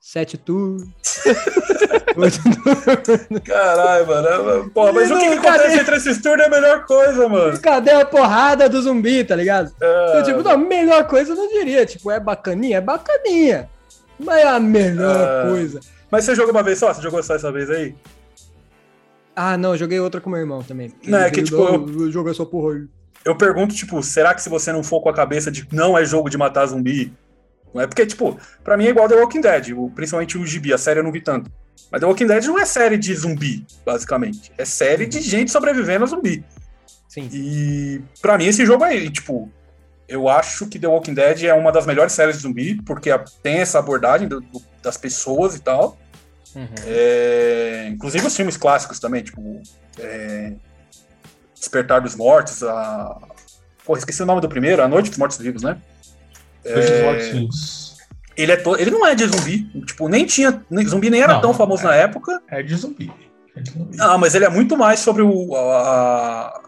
Sete turnos. (laughs) (laughs) Caralho, mano. Porra, mas o que, que cadê? acontece entre esses turnos é a melhor coisa, mano. Cadê a porrada do zumbi, tá ligado? Ah. Então, tipo, não, a melhor coisa eu não diria. Tipo, é bacaninha? É bacaninha. Mas é a melhor Ah. coisa. Mas você jogou uma vez só? Você jogou só essa vez aí? Ah, não, joguei outra com meu irmão também. Não, é que, tipo, "Não, eu jogo essa porra aí. Eu pergunto, tipo, será que se você não for com a cabeça de não é jogo de matar zumbi? Não é porque, tipo, pra mim é igual The Walking Dead, principalmente o Gibi, a série eu não vi tanto. Mas The Walking Dead não é série de zumbi, basicamente. É série de gente sobrevivendo a zumbi. Sim. E pra mim esse jogo aí, tipo, eu acho que The Walking Dead é uma das melhores séries de zumbi, porque a- tem essa abordagem do- do- das pessoas e tal. É, inclusive os filmes clássicos também, tipo. é, Despertar dos Mortos, a. Porra, esqueci o nome do primeiro, A Noite dos Mortos Vivos, né? Noite dos É, Mortos Vivos. Ele, é to- ele não é de zumbi. Tipo, nem tinha. nem- Zumbi nem era Não, tão famoso na época. É de zumbi. É de zumbi. Ah, mas ele é muito mais sobre o, a,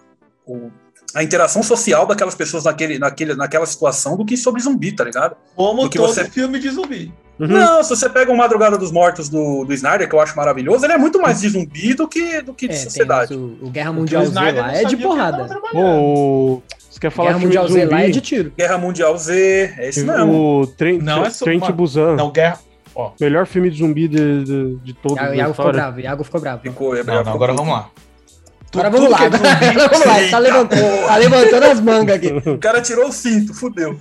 o- a interação social daquelas pessoas naquele, naquele, naquela situação do que sobre zumbi, tá ligado? Como do que todo você- filme de zumbi. Não, se você pega o Madrugada dos Mortos do, do Snyder, que eu acho maravilhoso, ele é muito mais de zumbi do que, do que de É, tem sociedade. o, o Guerra Mundial Z Snyder lá é de porrada. Ô, você quer falar Guerra Mundial Z zumbi? lá é de tiro. Guerra Mundial Z, é isso mesmo. O Trent, Não, é só- Trent mano, Busan. Não, Guerra. Ó, Melhor filme de zumbi de, de, de todos Iago, Iago ficou bravo, Iago ficou bravo. Ficou, é, não, não, ficou agora vamos lá. Tu- Agora vamos lá, é zumbi- vamos lá, ele tá levantando, tá levantando as mangas aqui. (laughs) O cara tirou o cinto, fudeu.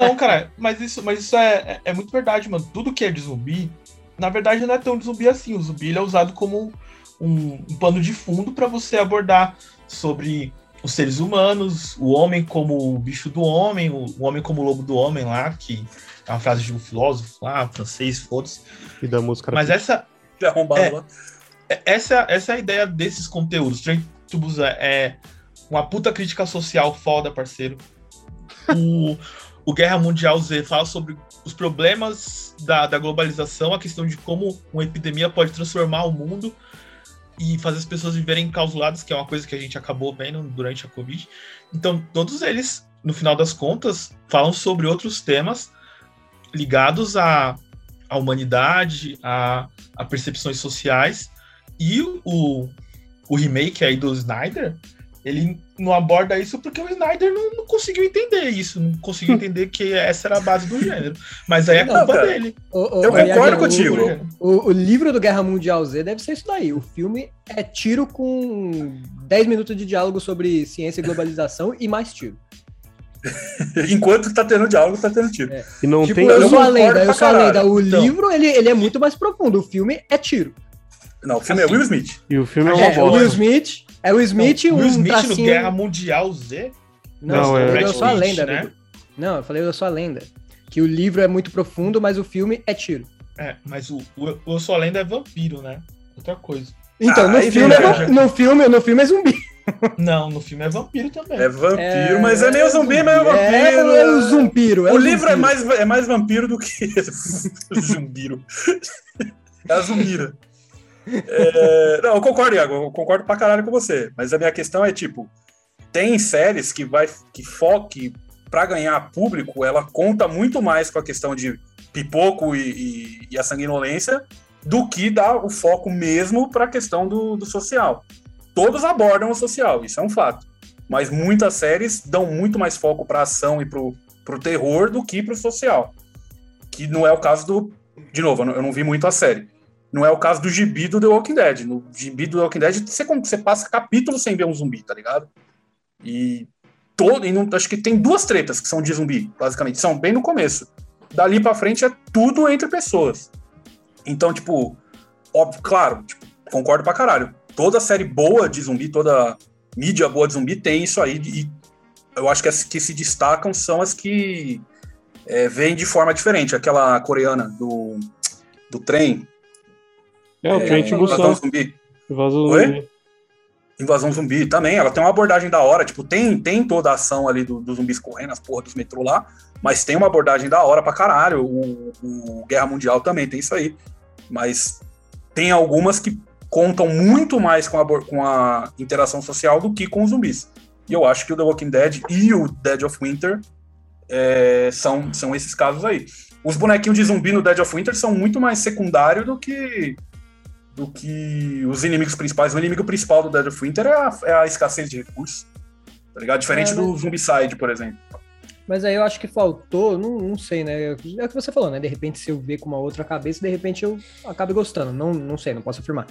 Não, cara, mas isso, mas isso é, é, é muito verdade, mano. Tudo que é de zumbi, na verdade, não é tão de zumbi assim. O zumbi ele é usado como um, um pano de fundo pra você abordar sobre os seres humanos, o homem como o bicho do homem, o, o homem como o lobo do homem lá, que é uma frase de um filósofo lá, francês, foda-se. E da música. Mas essa, Já arrombado É. lá. é- essa, essa é a ideia desses conteúdos. Train to Busan é uma puta crítica social foda, parceiro. O, o Guerra Mundial Z fala sobre os problemas da, da globalização, a questão de como uma epidemia pode transformar o mundo e fazer as pessoas viverem enclausuladas, que é uma coisa que a gente acabou vendo durante a Covid. Então, todos eles, no final das contas, falam sobre outros temas ligados a a humanidade, a, a percepções sociais. E o, o remake aí do Snyder, ele não aborda isso porque o Snyder não, não conseguiu entender isso, não conseguiu (laughs) entender que essa era a base do gênero. Mas aí é Não, culpa cara. dele. O- o- Eu concordo o- contigo. O, o livro do Guerra Mundial Z deve ser isso daí. O filme é tiro com 10 minutos de diálogo sobre ciência e globalização e mais tiro. (laughs) Enquanto tá tendo diálogo, tá tendo tiro. E não tipo, tem. eu sou a lenda, eu sou a lenda. O Então. livro, ele, ele é muito mais profundo. O filme é tiro. Não, o filme é Will Smith. E o filme é uma É. Will Smith, é o Smith, Não, um Will Smith no tracinho... Guerra Mundial Z? Não, Não, eu é- eu sou a lenda. né? amigo. Não, eu falei eu sou a lenda. Que o livro é muito profundo, mas o filme é tiro. É, mas o, o, o Eu Sou a Lenda é vampiro, né? Outra coisa. Então, Ah, no, filme é, né? no, filme, no filme é zumbi. (laughs) Não, no filme é vampiro também. É vampiro, É, mas é meio zumbi, meio vampiro. É, é o zumpiro. é o livro é zumpiro. mais, é mais vampiro do que (laughs) zumbiro. (laughs) É a zumbira. É, não, eu concordo, Iago, eu concordo pra caralho com você. Mas a minha questão é, tipo, tem séries que vai que foque pra ganhar público, ela conta muito mais com a questão de pipoco e, e- e a sanguinolência do que dar o foco mesmo pra questão do, do social. Todos abordam o social, isso é um fato. Mas muitas séries dão muito mais foco pra ação e pro, pro terror do que pro social. Que não é o caso do. De novo, eu não, eu não vi muito a série. Não é o caso do gibi do The Walking Dead. No gibi do The Walking Dead, você, você passa capítulos sem ver um zumbi, tá ligado? E todo. E não, acho que tem duas tretas que são de zumbi, basicamente. São bem no começo. Dali pra frente é tudo entre pessoas. Então, tipo, óbvio, claro, tipo, concordo pra caralho. Toda série boa de zumbi, toda mídia boa de zumbi tem isso aí. E eu acho que as que se destacam são as que é, vêm de forma diferente. Aquela coreana do, do trem. É, o Trent Invasão Busan. zumbi. Invasão Oi? zumbi. Invasão zumbi também, ela tem uma abordagem da hora, tipo, tem, tem toda a ação ali do- dos zumbis correndo, as porra dos metrô lá, mas tem uma abordagem da hora pra caralho. O, o Guerra Mundial também tem isso aí. Mas tem algumas que contam muito mais com a, com a interação social do que com os zumbis. E eu acho que o The Walking Dead e o Dead of Winter é, são, são esses casos aí. Os bonequinhos de zumbi no Dead of Winter são muito mais secundário do que do que os inimigos principais. O inimigo principal do Dead of Winter é a, é a escassez de recursos. Tá ligado? Diferente É, do né? Zombicide, por exemplo. Mas aí eu acho que faltou, não, não sei, né? É o que você falou, né? De repente, se eu ver com uma outra cabeça, de repente eu acabe gostando. Não, não sei, não posso afirmar.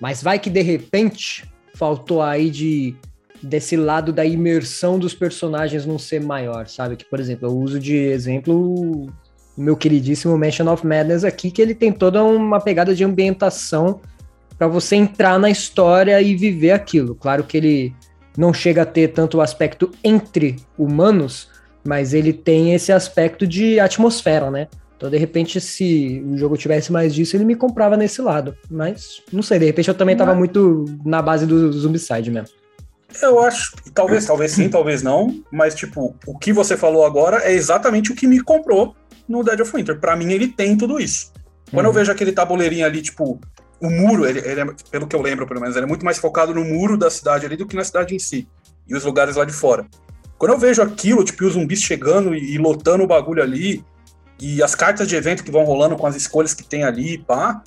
Mas vai que de repente faltou aí de desse lado da imersão dos personagens não ser maior, sabe? Que, por exemplo, eu uso de exemplo meu queridíssimo Mansion of Madness aqui, que ele tem toda uma pegada de ambientação para você entrar na história e viver aquilo. Claro que ele não chega a ter tanto o aspecto entre humanos, mas ele tem esse aspecto de atmosfera, né? Então, de repente, se o jogo tivesse mais disso, ele me comprava nesse lado. Mas, não sei, de repente eu também tava muito na base do Zombicide mesmo. Eu acho, talvez, talvez sim, talvez não, mas tipo, o que você falou agora é exatamente o que me comprou no Dead of Winter. Pra mim, ele tem tudo isso. Quando eu Uhum. vejo aquele tabuleirinho ali, tipo, o muro, ele, ele é, pelo que eu lembro, pelo menos, ele é muito mais focado no muro da cidade ali do que na cidade em si. E os lugares lá de fora. Quando eu vejo aquilo, tipo, os zumbis chegando e, e lotando o bagulho ali, e as cartas de evento que vão rolando com as escolhas que tem ali, pá.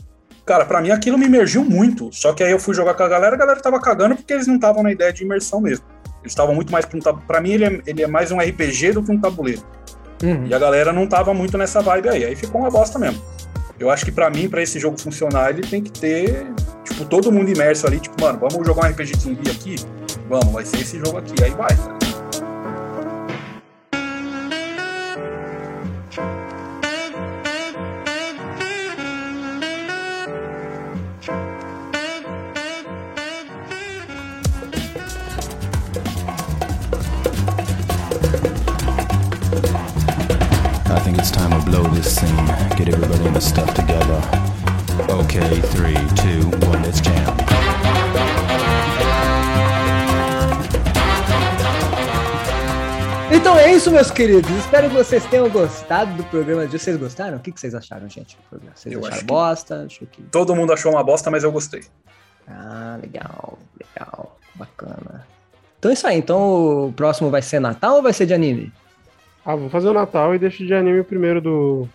Cara, pra mim aquilo me imergiu muito. Só que aí eu fui jogar com a galera, a galera tava cagando porque eles não estavam na ideia de imersão mesmo. Eles estavam muito mais pra um. Pra mim, ele é, ele é mais um RPG do que um tabuleiro. Uhum. E a galera não tava muito nessa vibe aí. Aí ficou uma bosta mesmo. Eu acho que pra mim, pra esse jogo funcionar, ele tem que ter, tipo, todo mundo imerso ali, tipo, mano, vamos jogar um RPG de zumbi aqui? Vamos, vai ser esse jogo aqui. Aí vai, tá this scene. Get everybody in the stuff together. Okay, three, two, one, let's jam. Então é isso, meus queridos. Espero que vocês tenham gostado do programa de. Vocês gostaram? O que que vocês acharam, gente? Vocês Eu acharam acho bosta? Achou que... Todo mundo achou uma bosta, mas eu gostei. Ah, legal, legal, bacana. Então é isso aí. Então o próximo vai ser Natal ou vai ser de anime? Ah, vou fazer o Natal e deixo de anime o primeiro do,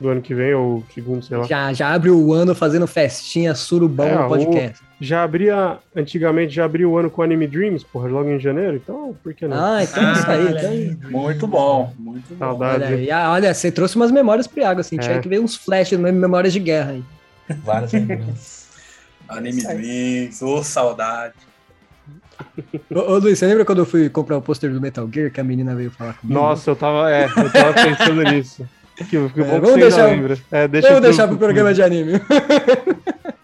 do ano que vem, ou segundo, sei lá. Já, já abre o ano fazendo festinha, surubão É, no podcast. o- já abria, antigamente já abria o ano com Anime Dreams, porra, logo em janeiro, então por que não? Ah, então isso aí. Então... Muito bom, muito bom. Saudade. Olha, ah, olha, você trouxe umas memórias pro Iago, assim. É. Tinha que ver uns flashes, umas memórias de guerra aí. Várias lembranças. Anime Dreams, ô saudade. Ô, ô, Luiz, você lembra quando eu fui comprar o pôster do Metal Gear que a menina veio falar comigo? Nossa, eu tava, é, eu tava (laughs) pensando nisso. Que, que que vamos deixar-. É, deixa Vamos pro- deixar pro programa de anime.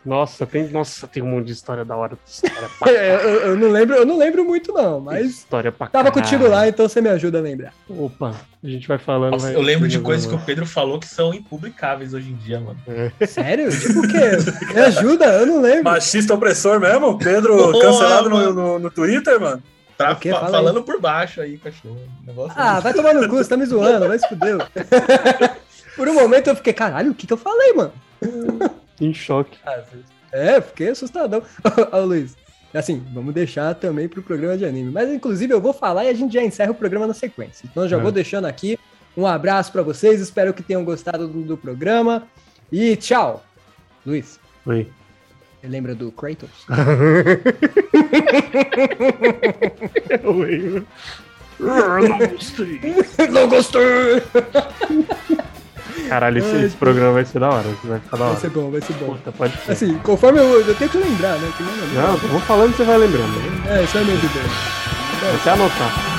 Nossa, tem, nossa, tem um monte de história da hora. História (laughs) pra, É, eu, eu não lembro, eu não lembro muito, não, mas história pra tava caralho. contigo lá, então você me ajuda a lembrar. Opa, a gente vai falando. Nossa, vai- eu lembro de coisas que o. Pedro falou que são impublicáveis hoje em dia, mano. Sério? (laughs) Tipo o quê? Me ajuda, eu não lembro. Machista opressor mesmo? Pedro cancelado no, no, no Twitter, mano? Tá Fala falando por baixo aí, cachorro. Negócio Ah, vai tomar no cu, você tá me zoando, vai se fudeu. (laughs) Por um momento eu fiquei, caralho, o que que eu falei, mano? Em choque. É, fiquei assustadão. (laughs) Ô, Luiz, assim, vamos deixar também pro programa de anime. Mas, inclusive, eu vou falar e a gente já encerra o programa na sequência. Então, eu já É. vou deixando aqui um abraço pra vocês. Espero que tenham gostado do, do programa. E tchau. Luiz, Oi. você lembra do Kratos? (laughs) Eu lembro. (laughs) não gostei. Não gostei! Caralho, esse, esse programa vai ser da hora. Vai ficar da Vai hora. ser bom, vai ser bom. Puta, pode ser. Assim, conforme eu, eu tenho que lembrar, né? Que não, Não, eu vou falando, você vai lembrando. É, isso é meio de bem. Você anotar.